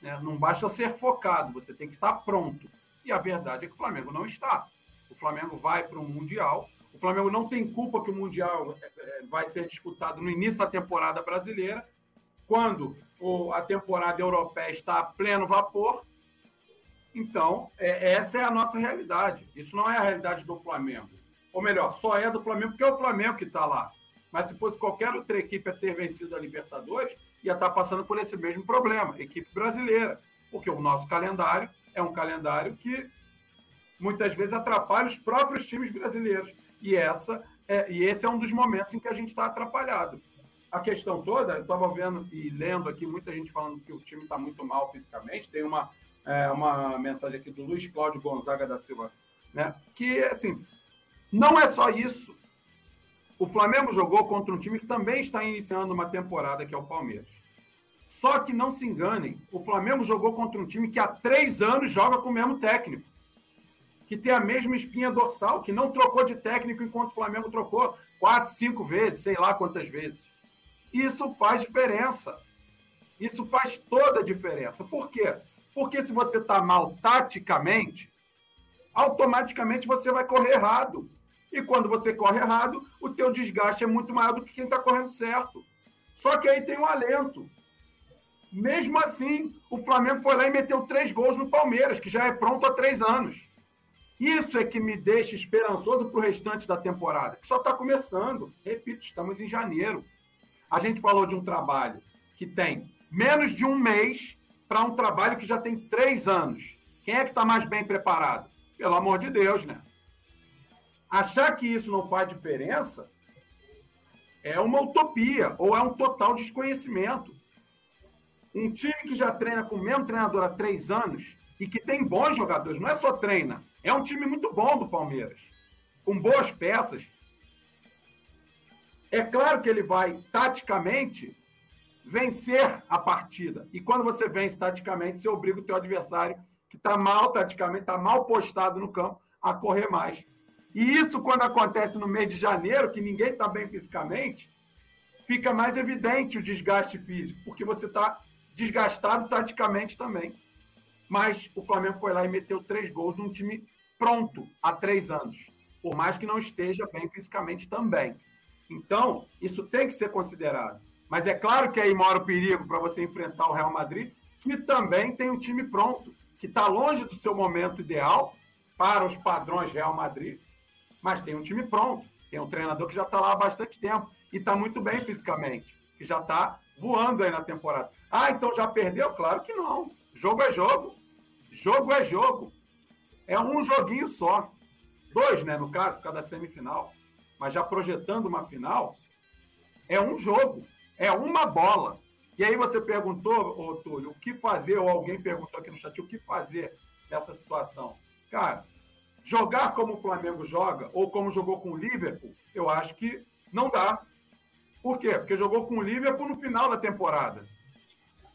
Né? Não basta ser focado, você tem que estar pronto. E a verdade é que o Flamengo não está. O Flamengo vai para um Mundial. O Flamengo não tem culpa que o Mundial é, é, vai ser disputado no início da temporada brasileira quando a temporada europeia está a pleno vapor. Então, é, essa é a nossa realidade. Isso não é a realidade do Flamengo. Ou melhor, só é do Flamengo porque é o Flamengo que está lá. Mas se fosse qualquer outra equipe a ter vencido a Libertadores, ia estar tá passando por esse mesmo problema, equipe brasileira. Porque o nosso calendário é um calendário que muitas vezes atrapalha os próprios times brasileiros. E, essa é, e esse é um dos momentos em que a gente está atrapalhado a questão toda, eu estava vendo e lendo aqui muita gente falando que o time está muito mal fisicamente. Tem uma, é, uma mensagem aqui do Luiz Cláudio Gonzaga da Silva, né? Que assim, não é só isso. O Flamengo jogou contra um time que também está iniciando uma temporada, que é o Palmeiras. Só que não se enganem, o Flamengo jogou contra um time que há três anos joga com o mesmo técnico, que tem a mesma espinha dorsal, que não trocou de técnico enquanto o Flamengo trocou quatro, cinco vezes, sei lá quantas vezes. Isso faz diferença. Isso faz toda a diferença. Por quê? Porque se você está mal taticamente, automaticamente você vai correr errado. E quando você corre errado, o teu desgaste é muito maior do que quem está correndo certo. Só que aí tem um alento. Mesmo assim, o Flamengo foi lá e meteu três gols no Palmeiras, que já é pronto há três anos. Isso é que me deixa esperançoso para o restante da temporada, que só está começando. Repito, estamos em janeiro. A gente falou de um trabalho que tem menos de um mês para um trabalho que já tem três anos. Quem é que está mais bem preparado? Pelo amor de Deus, né? Achar que isso não faz diferença é uma utopia ou é um total desconhecimento. Um time que já treina com o mesmo treinador há três anos e que tem bons jogadores, não é só treina, é um time muito bom do Palmeiras, com boas peças. É claro que ele vai, taticamente, vencer a partida. E quando você vence taticamente, você obriga o teu adversário, que está mal taticamente, está mal postado no campo, a correr mais. E isso, quando acontece no mês de janeiro, que ninguém está bem fisicamente, fica mais evidente o desgaste físico, porque você está desgastado taticamente também. Mas o Flamengo foi lá e meteu três gols num time pronto há três anos, por mais que não esteja bem fisicamente também. Então, isso tem que ser considerado. Mas é claro que aí mora o perigo para você enfrentar o Real Madrid, que também tem um time pronto, que está longe do seu momento ideal para os padrões Real Madrid, mas tem um time pronto. Tem um treinador que já está lá há bastante tempo e está muito bem fisicamente, que já está voando aí na temporada. Ah, então já perdeu? Claro que não. Jogo é jogo. Jogo é jogo. É um joguinho só. Dois, né, no caso, por causa da semifinal. Mas já projetando uma final, é um jogo. É uma bola. E aí você perguntou, ô, Túlio, o que fazer, ou alguém perguntou aqui no chat, o que fazer nessa situação? Cara, jogar como o Flamengo joga, ou como jogou com o Liverpool, eu acho que não dá. Por quê? Porque jogou com o Liverpool no final da temporada.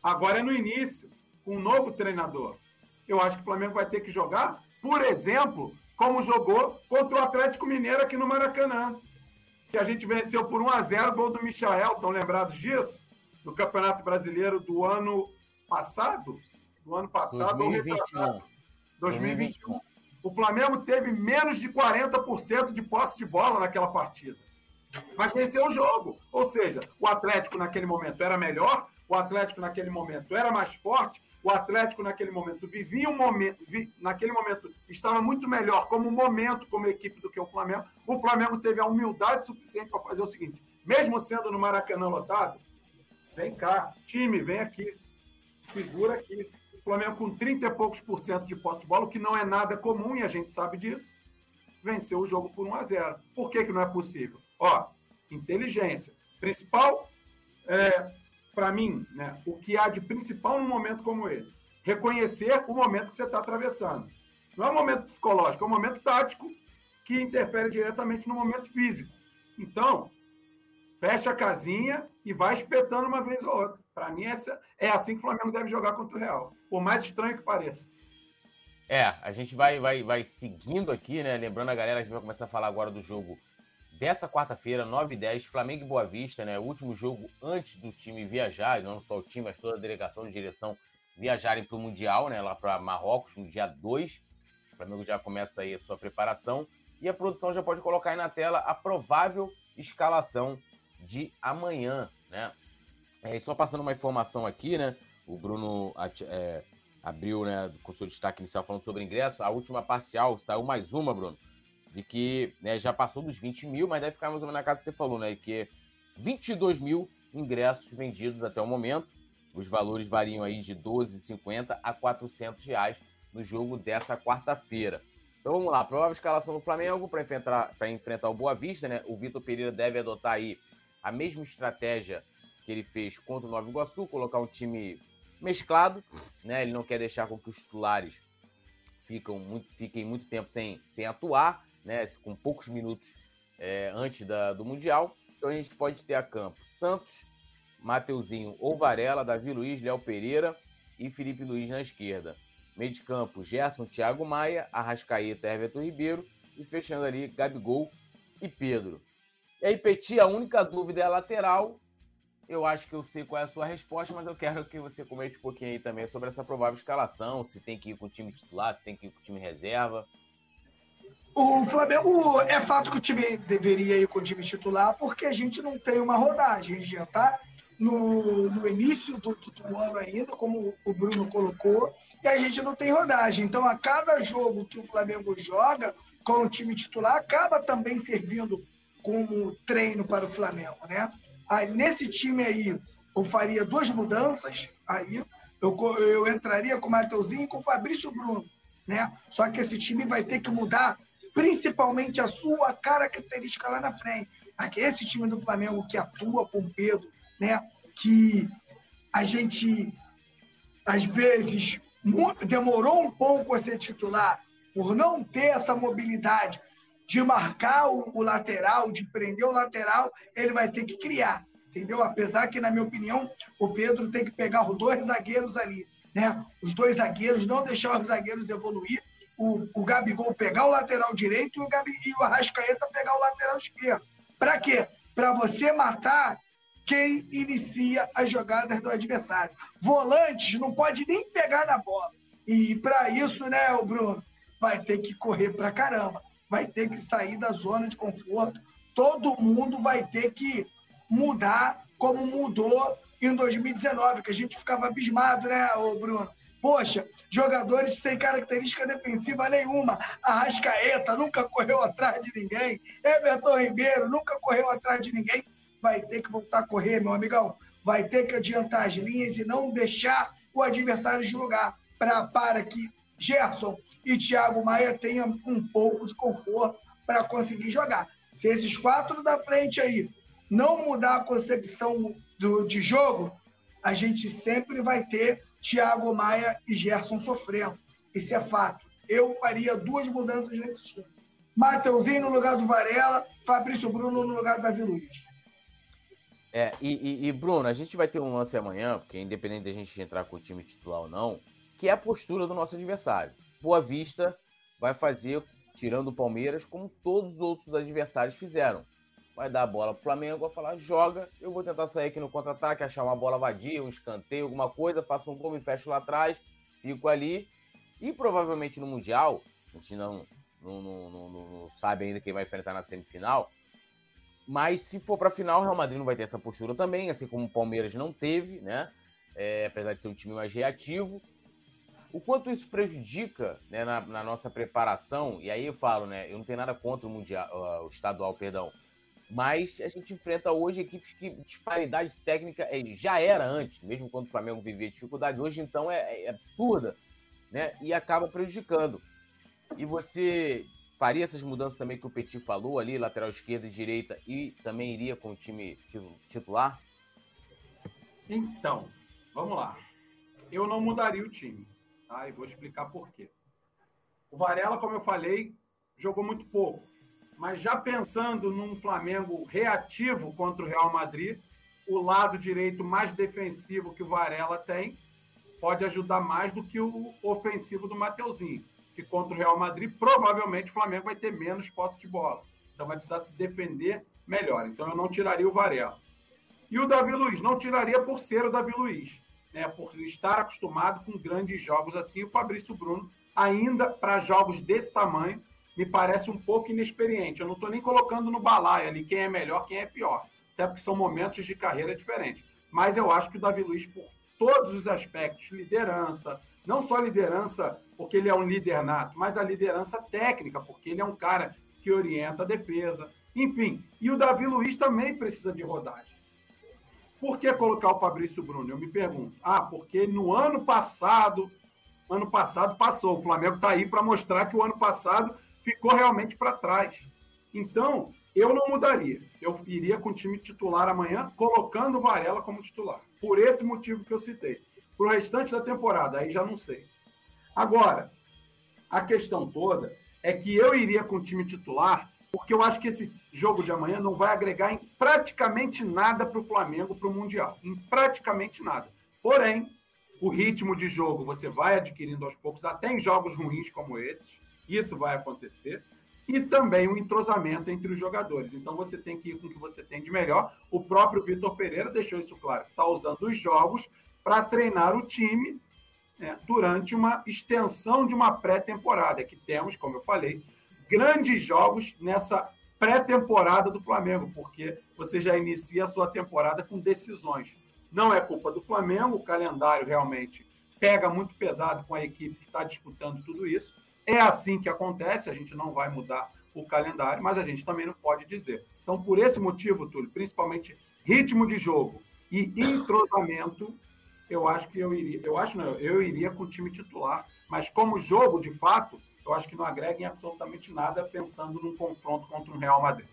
Agora é no início, com um novo treinador. Eu acho que o Flamengo vai ter que jogar, por exemplo, como jogou contra o Atlético Mineiro aqui no Maracanã que a gente venceu por 1 a 0 gol do Michael, estão lembrados disso? No Campeonato Brasileiro do ano passado? Do ano passado 2021. 2021. O Flamengo teve menos de 40% de posse de bola naquela partida. Mas venceu o jogo. Ou seja, o Atlético naquele momento era melhor, o Atlético naquele momento era mais forte, o Atlético naquele momento vivia um momento, vi, naquele momento estava muito melhor como momento, como equipe do que o Flamengo. O Flamengo teve a humildade suficiente para fazer o seguinte: mesmo sendo no Maracanã lotado, vem cá, time, vem aqui, segura aqui. O Flamengo com 30 e poucos por cento de posse de bola, o que não é nada comum e a gente sabe disso, venceu o jogo por 1 a 0. Por que, que não é possível? Ó, inteligência. Principal é, para mim, né, o que há de principal num momento como esse? Reconhecer o momento que você está atravessando. Não é um momento psicológico, é um momento tático que interfere diretamente no momento físico. Então, fecha a casinha e vai espetando uma vez ou outra. Para mim, essa, é assim que o Flamengo deve jogar contra o Real. Por mais estranho que pareça. É, a gente vai, vai, vai seguindo aqui, né? Lembrando a galera, a gente vai começar a falar agora do jogo dessa quarta-feira, 9 e 10, Flamengo e Boa Vista, né? O último jogo antes do time viajar, não só o time, mas toda a delegação de direção viajarem para o Mundial, né? Lá para Marrocos, no dia 2. O Flamengo já começa aí a sua preparação. E a produção já pode colocar aí na tela a provável escalação de amanhã, né? É, só passando uma informação aqui, né? O Bruno é, abriu, né, com seu destaque inicial falando sobre ingresso. A última parcial, saiu mais uma, Bruno de que né, já passou dos 20 mil, mas deve ficar mais ou menos na casa que você falou, né? Que 22 mil ingressos vendidos até o momento. Os valores variam aí de 12,50 a 400 reais no jogo dessa quarta-feira. Então vamos lá, provável escalação do Flamengo para enfrentar, enfrentar o Boa Vista, né? O Vitor Pereira deve adotar aí a mesma estratégia que ele fez contra o Nova Iguaçu, colocar um time mesclado, né? Ele não quer deixar com que os titulares muito, fiquem muito tempo sem, sem atuar né, com poucos minutos é, antes da, do Mundial. Então a gente pode ter a campo Santos, Mateuzinho ou Varela, Davi Luiz, Léo Pereira e Felipe Luiz na esquerda. Meio de campo, Gerson, Thiago Maia, Arrascaeta, Everton Ribeiro e fechando ali Gabigol e Pedro. E aí, Petit, a única dúvida é a lateral. Eu acho que eu sei qual é a sua resposta, mas eu quero que você comente um pouquinho aí também sobre essa provável escalação, se tem que ir com o time titular, se tem que ir com o time reserva. O Flamengo, é fato que o time deveria ir com o time titular, porque a gente não tem uma rodagem, a gente já está no, no início do, do, ano ainda, como o Bruno colocou, e a gente não tem rodagem. Então, a cada jogo que o Flamengo joga com o time titular, acaba também servindo como treino para o Flamengo, né? Aí, nesse time aí, eu faria duas mudanças aí. Eu, eu entraria com o Mateuzinho e com o Fabrício Bruno, né? Só que esse time vai ter que mudar principalmente a sua característica lá na frente. Esse time do Flamengo que atua com o Pedro, né? Que a gente, às vezes, demorou um pouco a ser titular por não ter essa mobilidade de marcar o, o lateral, de prender o lateral, ele vai ter que criar entendeu? Apesar que, na minha opinião, o Pedro tem que pegar os dois zagueiros ali, né? Os dois zagueiros, não deixar os zagueiros evoluir, o, o Gabigol pegar o lateral direito e o, Gabi, e o Arrascaeta pegar o lateral esquerdo. Para quê? Para você matar quem inicia as jogadas do adversário. Volantes não pode nem pegar na bola. E para isso, né, o Bruno, vai ter que correr para caramba, vai ter que sair da zona de conforto. Todo mundo vai ter que mudar como mudou em 2019, que a gente ficava abismado, né, Bruno? Poxa, jogadores sem característica defensiva nenhuma. Arrascaeta nunca correu atrás de ninguém. Everton Ribeiro nunca correu atrás de ninguém. Vai ter que voltar a correr, meu amigão. Vai ter que adiantar as linhas e não deixar o adversário jogar pra, para que Gerson e Thiago Maia tenham um pouco de conforto para conseguir jogar. Se esses quatro da frente aí não mudar a concepção do, de jogo, a gente sempre vai ter Thiago Maia e Gerson sofrendo. Isso é fato. Eu faria duas mudanças nesse time. Mateuzinho no lugar do Varela, Fabrício Bruno no lugar do Davi Luiz. É, e, e, e, Bruno, a gente vai ter um lance amanhã, porque independente da gente entrar com o time titular ou não, que é a postura do nosso adversário. Boa Vista vai fazer, tirando o Palmeiras, como todos os outros adversários fizeram vai dar a bola pro Flamengo, vai falar, joga, eu vou tentar sair aqui no contra-ataque, achar uma bola vadia, um escanteio, alguma coisa, faço um gol, me fecho lá atrás, fico ali. E provavelmente no Mundial, a gente não, não, não, não, sabe ainda quem vai enfrentar na semifinal, mas se for para final, o Real Madrid não vai ter essa postura também, assim como o Palmeiras não teve, né? É, apesar de ser um time mais reativo. O quanto isso prejudica né, na, na, nossa preparação, e aí eu falo, né? Eu não tenho nada contra o mundial, uh, o estadual, perdão, mas a gente enfrenta hoje equipes que disparidade técnica é, já era antes, mesmo quando o Flamengo vivia dificuldade, hoje então é, é absurda, né? E acaba prejudicando. E você faria essas mudanças também que o Petit falou ali, lateral esquerda e direita, e também iria com o time titular? Então, vamos lá. Eu não mudaria o time, tá? E vou explicar por quê. O Varela, como eu falei, jogou muito pouco mas já pensando num Flamengo reativo contra o Real Madrid, o lado direito mais defensivo que o Varela tem pode ajudar mais do que o ofensivo do Mateuzinho, que contra o Real Madrid provavelmente o Flamengo vai ter menos posse de bola. Então vai precisar se defender melhor. Então eu não tiraria o Varela. E o Davi Luiz, não tiraria por ser o Davi Luiz, né? por estar acostumado com grandes jogos assim. O Fabrício Bruno, ainda para jogos desse tamanho, me parece um pouco inexperiente. Eu não estou nem colocando no balaio ali quem é melhor, quem é pior. Até porque são momentos de carreira diferentes. Mas eu acho que o Davi Luiz, por todos os aspectos, liderança, não só liderança porque ele é um líder nato, mas a liderança técnica, porque ele é um cara que orienta a defesa. Enfim, e o Davi Luiz também precisa de rodagem. Por que colocar o Fabrício Bruno? Eu me pergunto. Ah, porque no ano passado, ano passado passou. O Flamengo está aí para mostrar que o ano passado ficou realmente para trás. Então, eu não mudaria. Eu iria com o time titular amanhã, colocando o Varela como titular. Por esse motivo que eu citei. Para o restante da temporada, aí já não sei. Agora, a questão toda é que eu iria com o time titular, porque eu acho que esse jogo de amanhã não vai agregar em praticamente nada para o Flamengo para o Mundial. Em praticamente nada. Porém, o ritmo de jogo você vai adquirindo aos poucos, até em jogos ruins como esses. Isso vai acontecer. E também o entrosamento entre os jogadores. Então você tem que ir com o que você tem de melhor. O próprio Vitor Pereira deixou isso claro. Está usando os jogos para treinar o time né, durante uma extensão de uma pré-temporada, que temos, como eu falei, grandes jogos nessa pré-temporada do Flamengo, porque você já inicia a sua temporada com decisões. Não é culpa do Flamengo, o calendário realmente pega muito pesado com a equipe que está disputando tudo isso. É assim que acontece, a gente não vai mudar o calendário, mas a gente também não pode dizer. Então, por esse motivo, Túlio, principalmente ritmo de jogo e entrosamento, eu acho que eu iria. Eu acho não, eu iria com o time titular. Mas como jogo, de fato, eu acho que não agrega em absolutamente nada pensando num confronto contra um Real Madrid.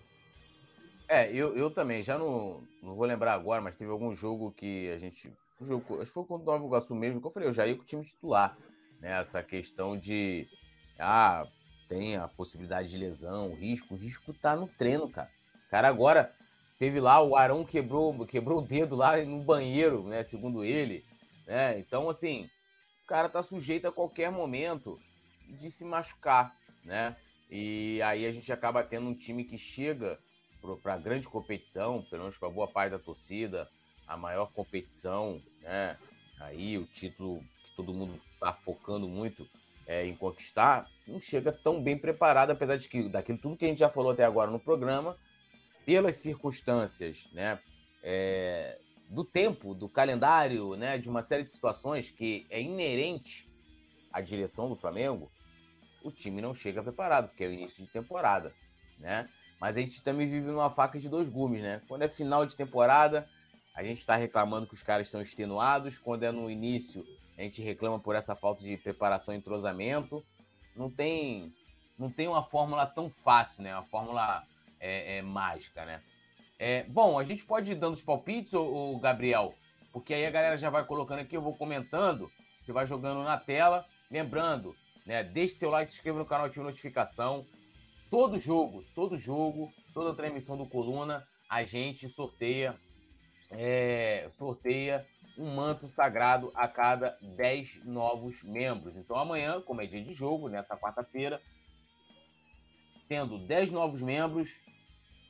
É, eu, eu também, já não, não vou lembrar agora, mas teve algum jogo que a gente. Um jogo, acho que foi contra o Nova Iguaçu mesmo, que eu falei, eu já ia com o time titular. Né? Essa questão de. Ah, tem a possibilidade de lesão, risco. O risco tá no treino, cara. Cara, agora teve lá, o Arão quebrou, quebrou o dedo lá no banheiro, né? Segundo ele. Né? Então, assim, o cara tá sujeito a qualquer momento de se machucar, né? E aí a gente acaba tendo um time que chega para a grande competição, pelo menos para boa parte da torcida, a maior competição, né? Aí o título que todo mundo está focando muito é, em conquistar, não chega tão bem preparado, apesar de que daquilo tudo que a gente já falou até agora no programa, pelas circunstâncias, né? É, do tempo, do calendário, né? De uma série de situações que é inerente à direção do Flamengo, o time não chega preparado, porque é o início de temporada, né? Mas a gente também vive numa faca de dois gumes, né? Quando é final de temporada, a gente está reclamando que os caras estão extenuados. Quando é no início, a gente reclama por essa falta de preparação e entrosamento. Não tem, não tem uma fórmula tão fácil, né? Uma fórmula é, é mágica, né? É, bom, a gente pode ir dando os palpites, ô, ô, Gabriel, porque aí a galera já vai colocando aqui, eu vou comentando, você vai jogando na tela. Lembrando, né? Deixe seu like, se inscreva no canal, ative notificação. Todo jogo, todo jogo, toda transmissão do Coluna, a gente sorteia, é, sorteia um manto sagrado a cada 10 novos membros. Então amanhã, como é dia de jogo, nessa quarta-feira, tendo 10 novos membros,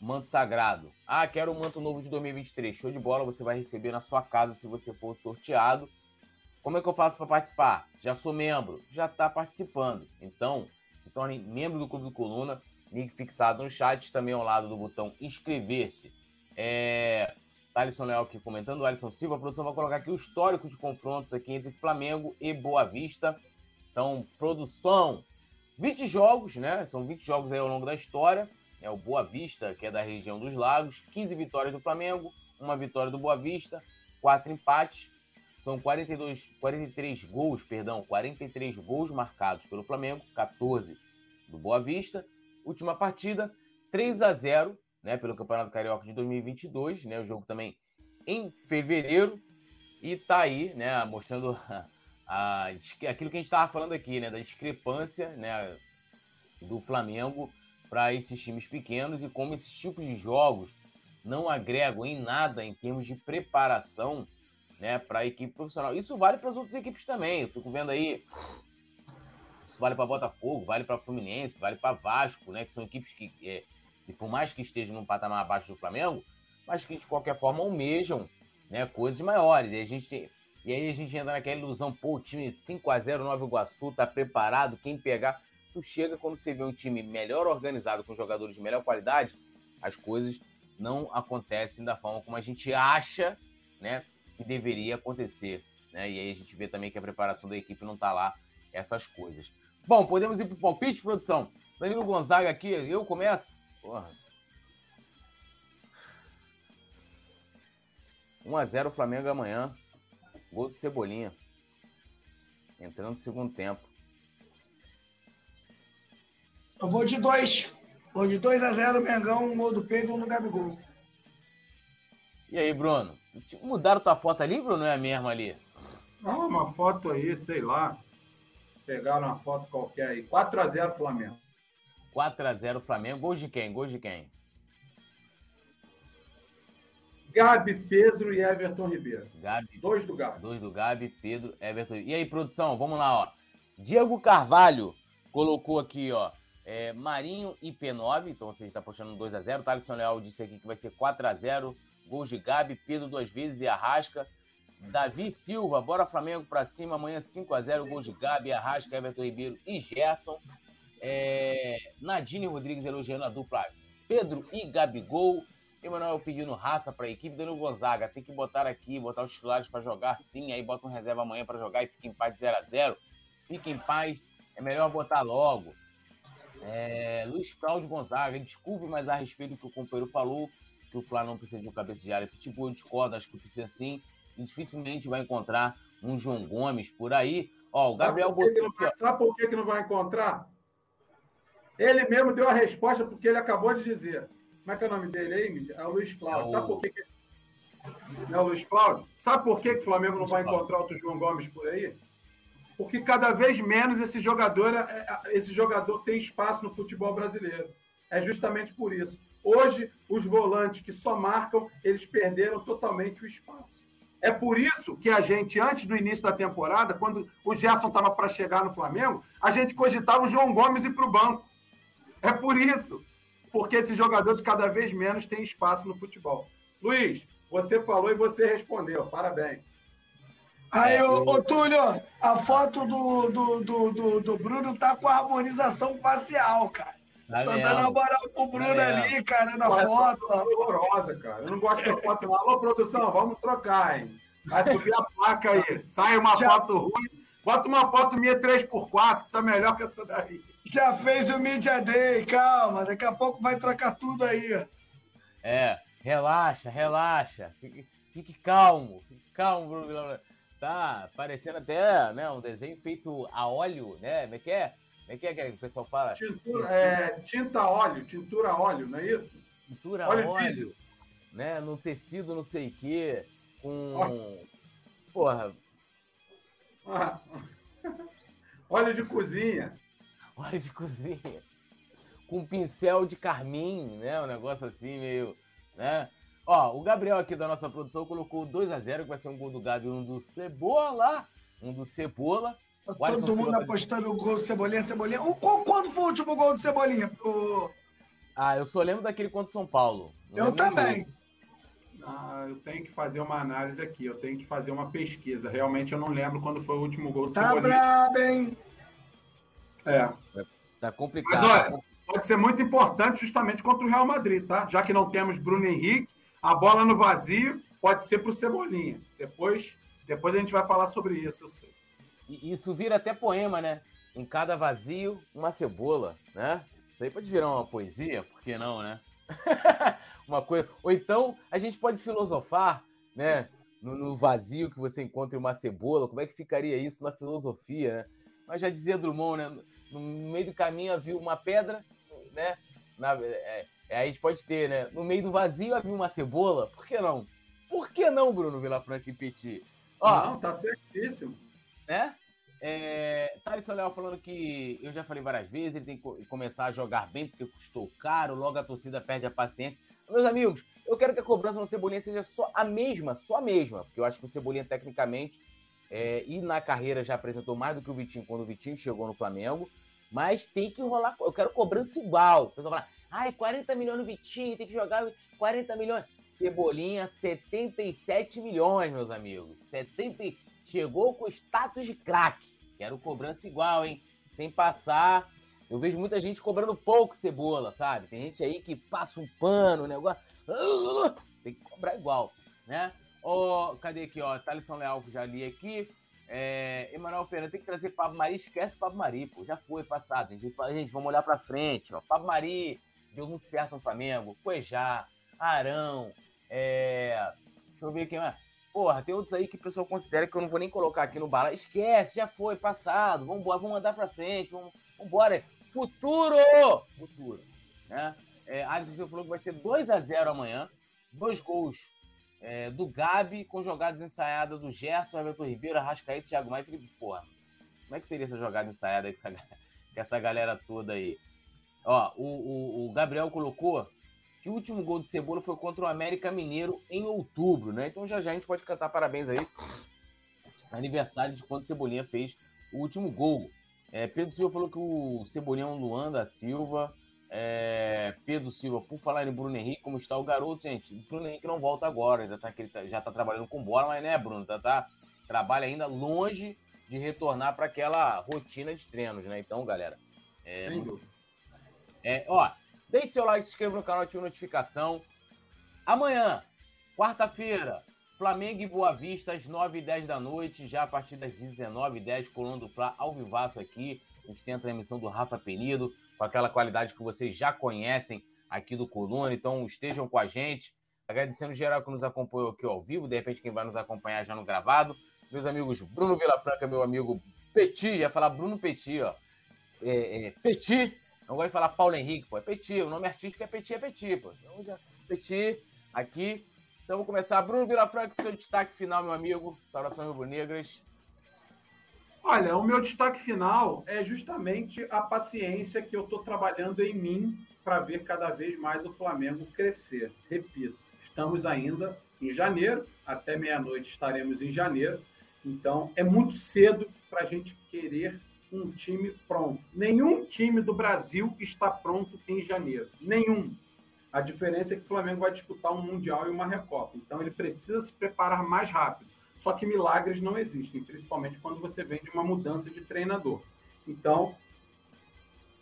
manto sagrado. Ah, quero o manto novo de 2023. Show de bola, você vai receber na sua casa se você for sorteado. Como é que eu faço para participar? Já sou membro, já está participando. Então, se torne membro do Clube do Coluna, link fixado no chat, também ao lado do botão inscrever-se. É... Alisson Leal aqui comentando, Alisson Silva, a produção vai colocar aqui o histórico de confrontos aqui entre Flamengo e Boa Vista. Então, produção, 20 jogos, né? São 20 jogos aí ao longo da história. É o Boa Vista, que é da região dos Lagos, 15 vitórias do Flamengo, uma vitória do Boa Vista, quatro empates, são 42, 43 gols, perdão, 43 gols marcados pelo Flamengo, 14 do Boa Vista. Última partida, 3 a 0, né, pelo Campeonato Carioca de 2022, né, o jogo também em fevereiro e tá aí, né, mostrando a, a, aquilo que a gente estava falando aqui, né, da discrepância, né, do Flamengo para esses times pequenos e como esses tipos de jogos não agregam em nada em termos de preparação né, para a equipe profissional. Isso vale para as outras equipes também. Eu fico vendo aí. Isso vale para Botafogo, vale para Fluminense, vale para Vasco, né, que são equipes que, é, que, por mais que estejam num patamar abaixo do Flamengo, mas que de qualquer forma almejam né, coisas maiores. E, a gente, e aí a gente entra naquela ilusão, pô, o time 5 a 0 Nova Iguaçu tá preparado, quem pegar. Tu chega quando você vê um time melhor organizado, com jogadores de melhor qualidade, as coisas não acontecem da forma como a gente acha, né? que deveria acontecer. Né? E aí a gente vê também que a preparação da equipe não está lá, essas coisas. Bom, podemos ir para o palpite, produção? Danilo Gonzaga aqui, eu começo? Porra. 1x0 Flamengo amanhã. Gol de Cebolinha. Entrando no segundo tempo. Eu vou de 2. Vou de 2 a 0 Mengão, um gol do Pedro e um do Gabigol. E aí, Bruno? Mudaram tua foto ali, Bruno? Não é a mesma ali? Não, uma foto aí, sei lá. Pegaram uma foto qualquer aí. 4x0 Flamengo. 4x0 Flamengo. Gol de quem? Gol de quem? Gabi, Pedro e Everton Ribeiro. Gabi. Dois do Gabi. Dois do Gabi, Pedro, Everton. E aí, produção, vamos lá, ó. Diego Carvalho colocou aqui, ó. É, Marinho e P9, então você está postando 2x0. Thaleson Leal disse aqui que vai ser 4x0 Gols de Gabi, Pedro duas vezes e Arrasca. Davi Silva, bora Flamengo pra cima. Amanhã 5x0, gols de Gabi, Arrasca, Everton Ribeiro e Gerson. É... Nadine Rodrigues elogiando a dupla Pedro e Gabigol. Emanuel pedindo raça para a equipe. Danilo Gonzaga, tem que botar aqui, botar os titulares para jogar sim. Aí bota um reserva amanhã para jogar e fica em paz 0 a 0 Fica em paz, é melhor botar logo. É... Luiz Cláudio Gonzaga, desculpe, mas a respeito do que o companheiro falou, que o Flamengo não precisa de um cabeça de área pitbull, eu discordo, acho que precisa sim. E dificilmente vai encontrar um João Gomes por aí. Ó, o Gabriel sabe por, que não, sabe por que, que não vai encontrar? Ele mesmo deu a resposta porque ele acabou de dizer. Como é que é o nome dele aí, É o Luiz Cláudio. É o... Sabe por que, que... É o Luiz Cláudio? Sabe por que, que o Flamengo não vai encontrar outro João Gomes por aí? Porque cada vez menos esse jogador, é, é, esse jogador tem espaço no futebol brasileiro. É justamente por isso. Hoje, os volantes que só marcam, eles perderam totalmente o espaço. É por isso que a gente, antes do início da temporada, quando o Gerson estava para chegar no Flamengo, a gente cogitava o João Gomes ir para o banco. É por isso. Porque esses jogadores cada vez menos têm espaço no futebol. Luiz, você falou e você respondeu. Parabéns. Aí, ô, ô Túlio, a foto do, do, do, do, do Bruno tá com a harmonização facial, cara. Tá Tô dando a moral pro Bruno tá ali, cara, na Pô, foto. É horrorosa, cara. Eu não gosto dessa foto, não. Alô, produção, vamos trocar, hein? Vai subir a placa aí. Sai uma Já... foto ruim. Bota uma foto minha 3x4, que tá melhor que essa daí. Já fez o Media Day, calma. Daqui a pouco vai trocar tudo aí. É, relaxa, relaxa. Fique, fique calmo. Fique calmo, Bruno. Tá parecendo até né, um desenho feito a óleo, né? Como é que é? Como é que é que o pessoal fala? Tintura, é, tinta óleo, tintura óleo, não é isso? Tintura óleo, óleo diesel. né? No tecido não sei o quê, com... Oh. Porra. Ah. óleo de cozinha. Óleo de cozinha. Com pincel de carmim, né? Um negócio assim meio... né? Ó, o Gabriel aqui da nossa produção colocou 2 a 0 que vai ser um gol do Gabi, um do Cebola, um do Cebola. Todo mundo apostando o gol do Cebolinha, Cebolinha. O, quando foi o último gol do Cebolinha? O... Ah, eu só lembro daquele contra São Paulo. Não eu também. Ah, eu tenho que fazer uma análise aqui, eu tenho que fazer uma pesquisa. Realmente eu não lembro quando foi o último gol do tá Cebolinha. Tá brabo, hein? É. Tá complicado. Mas olha, pode ser muito importante justamente contra o Real Madrid, tá? Já que não temos Bruno Henrique, a bola no vazio pode ser para o Cebolinha. Depois, depois a gente vai falar sobre isso, eu sei. Isso vira até poema, né? Em cada vazio, uma cebola, né? Isso aí pode virar uma poesia, por que não, né? uma coisa. Ou então a gente pode filosofar, né? No, no, vazio que você encontra uma cebola, como é que ficaria isso na filosofia, né? Mas já dizia Drummond, né? No meio do caminho havia uma pedra, né? Na, é, é, a gente pode ter, né? No meio do vazio havia uma cebola. Por que não? Por que não, Bruno Vilafranca e Petit? Ó, não, tá certíssimo. Né? É, Thales Leal falando que eu já falei várias vezes, ele tem que começar a jogar bem porque custou caro, logo a torcida perde a paciência. Meus amigos, eu quero que a cobrança no Cebolinha seja só a mesma, só a mesma, porque eu acho que o Cebolinha, tecnicamente, é, e na carreira já apresentou mais do que o Vitinho quando o Vitinho chegou no Flamengo, mas tem que rolar. Eu quero cobrança igual. O pessoal fala, Ai, 40 milhões no Vitinho, tem que jogar 40 milhões. Cebolinha, 77 milhões, meus amigos. 70... Chegou com status de craque. Quero cobrança igual, hein? Sem passar. Eu vejo muita gente cobrando pouco cebola, sabe? Tem gente aí que passa um pano, negócio. Tem que cobrar igual, né? Ó, cadê aqui, ó? Thalisson Leal, já li aqui. É, Emanuel Fernandes tem que trazer Pablo Mari. Esquece Pablo Mari, pô. Já foi passado. Gente, gente vamos olhar pra frente, ó. Pablo Mari deu muito certo no Flamengo. Cuejá, Arão, é... deixa eu ver quem mais. Porra, tem outros aí que o pessoal considera que eu não vou nem colocar aqui no bala. Esquece, já foi, passado. Vamos embora, vamos andar pra frente. Vamos embora. Futuro! Futuro. Né? É, Alisson falou que vai ser 2 a 0 amanhã. Dois gols é, do Gabi com jogadas ensaiadas do Gerson, Everton Ribeiro, Arrascaeta Thiago Maia. Porra, como é que seria essa jogada ensaiada com essa, com essa galera toda aí? Ó, o, o, o, Gabriel colocou que o último gol do Cebola foi contra o América Mineiro em outubro, né? Então já já a gente pode cantar parabéns aí. Aniversário de quando o Cebolinha fez o último gol. É, Pedro Silva falou que o Cebolinha é um Luan da Silva. É, Pedro Silva, por falar em Bruno Henrique, como está o garoto, gente? O Bruno Henrique não volta agora, ainda tá, tá, já tá trabalhando com bola, mas né, Bruno? Tá, tá, trabalha ainda longe de retornar para aquela rotina de treinos, né? Então, galera. É, é, ó, deixe seu like, se inscreva no canal, ative notificação. Amanhã, quarta-feira, Flamengo e Boa Vista, às 9h10 da noite, já a partir das 19h10, Coluna do Fla, ao vivaço aqui. A gente tem a transmissão do Rafa Penido, com aquela qualidade que vocês já conhecem aqui do Coluna, então estejam com a gente. Agradecendo geral que nos acompanhou aqui ao vivo, de repente quem vai nos acompanhar já no gravado. Meus amigos Bruno Vilafranca, meu amigo Petit, ia falar Bruno Petit, ó. É, é, Petit, não gosto de falar Paulo Henrique, pô, é Petit, o nome artístico é Petit, é Petit, pô. Então, já, Petit, aqui. Então vou começar. Bruno Vilafranca, seu destaque final, meu amigo. Saudações rubro-negras. Olha, o meu destaque final é justamente a paciência que eu estou trabalhando em mim para ver cada vez mais o Flamengo crescer. Repito, estamos ainda em janeiro, até meia-noite estaremos em janeiro, então é muito cedo para a gente querer um time pronto. Nenhum time do Brasil está pronto em janeiro. Nenhum. A diferença é que o Flamengo vai disputar um Mundial e uma Recopa. Então ele precisa se preparar mais rápido. Só que milagres não existem, principalmente quando você vem de uma mudança de treinador. Então,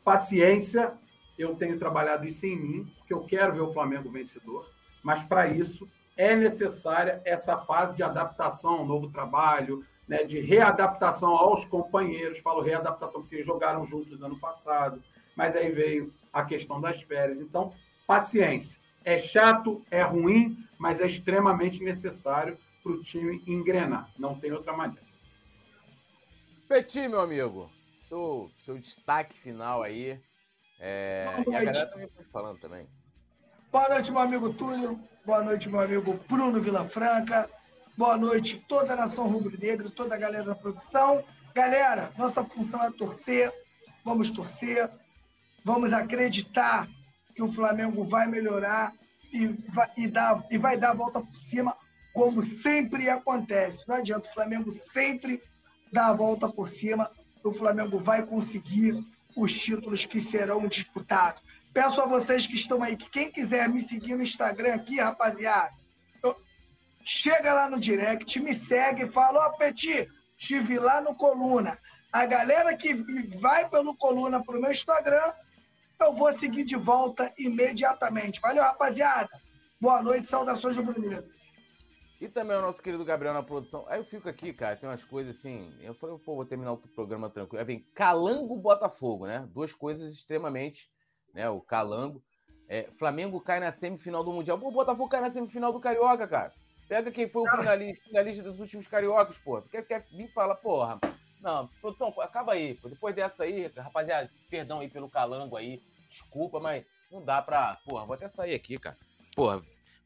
paciência, eu tenho trabalhado isso em mim, porque eu quero ver o Flamengo vencedor, mas para isso é necessária essa fase de adaptação ao novo trabalho, né, de readaptação aos companheiros. Falo readaptação porque jogaram juntos ano passado, mas aí veio a questão das férias. Então, paciência. É chato, é ruim, mas é extremamente necessário para o time engrenar. Não tem outra maneira. Petit, meu amigo, seu, seu destaque final aí. É... E a galera também foi falando também. Boa noite, meu amigo Túlio. Boa noite, meu amigo Bruno Vilafranca. Boa noite, toda a nação rubro-negra, toda a galera da produção. Galera, nossa função é torcer. Vamos torcer. Vamos acreditar que o Flamengo vai melhorar e vai, e dar, e vai dar a volta por cima como sempre acontece. Não adianta, o Flamengo sempre dá a volta por cima, o Flamengo vai conseguir os títulos que serão disputados. Peço a vocês que estão aí, que quem quiser me seguir no Instagram aqui, rapaziada, chega lá no direct, me segue, fala, ó, oh, Petit, estive lá no Coluna. A galera que vai pelo Coluna pro meu Instagram, eu vou seguir de volta imediatamente. Valeu, rapaziada. Boa noite, saudações do Bruno. E também o nosso querido Gabriel na produção. Aí eu fico aqui, cara, tem umas coisas assim. Eu falei, pô, vou terminar o programa tranquilo. Aí vem Calango Botafogo, né? Duas coisas extremamente, né? O Calango. É, Flamengo cai na semifinal do Mundial. Pô, o Botafogo cai na semifinal do Carioca, cara. Pega quem foi o finalista, finalista dos últimos cariocas, pô. Porque quer vir falar, porra. Não, produção, acaba aí. Pô. Depois dessa aí, rapaziada, perdão aí pelo calango aí. Desculpa, mas não dá pra. Porra, vou até sair aqui, cara. Porra,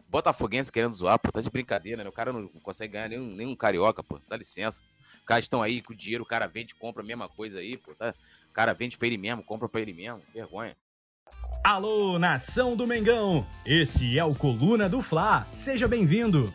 Botafoguense querendo zoar, pô, tá de brincadeira, né? O cara não consegue ganhar nenhum, nenhum carioca, pô, dá licença. Os caras estão aí com o dinheiro, o cara vende, compra a mesma coisa aí, pô, tá? O cara vende pra ele mesmo, compra pra ele mesmo, vergonha. Alô, nação do Mengão! Esse é o Coluna do Fla, seja bem-vindo!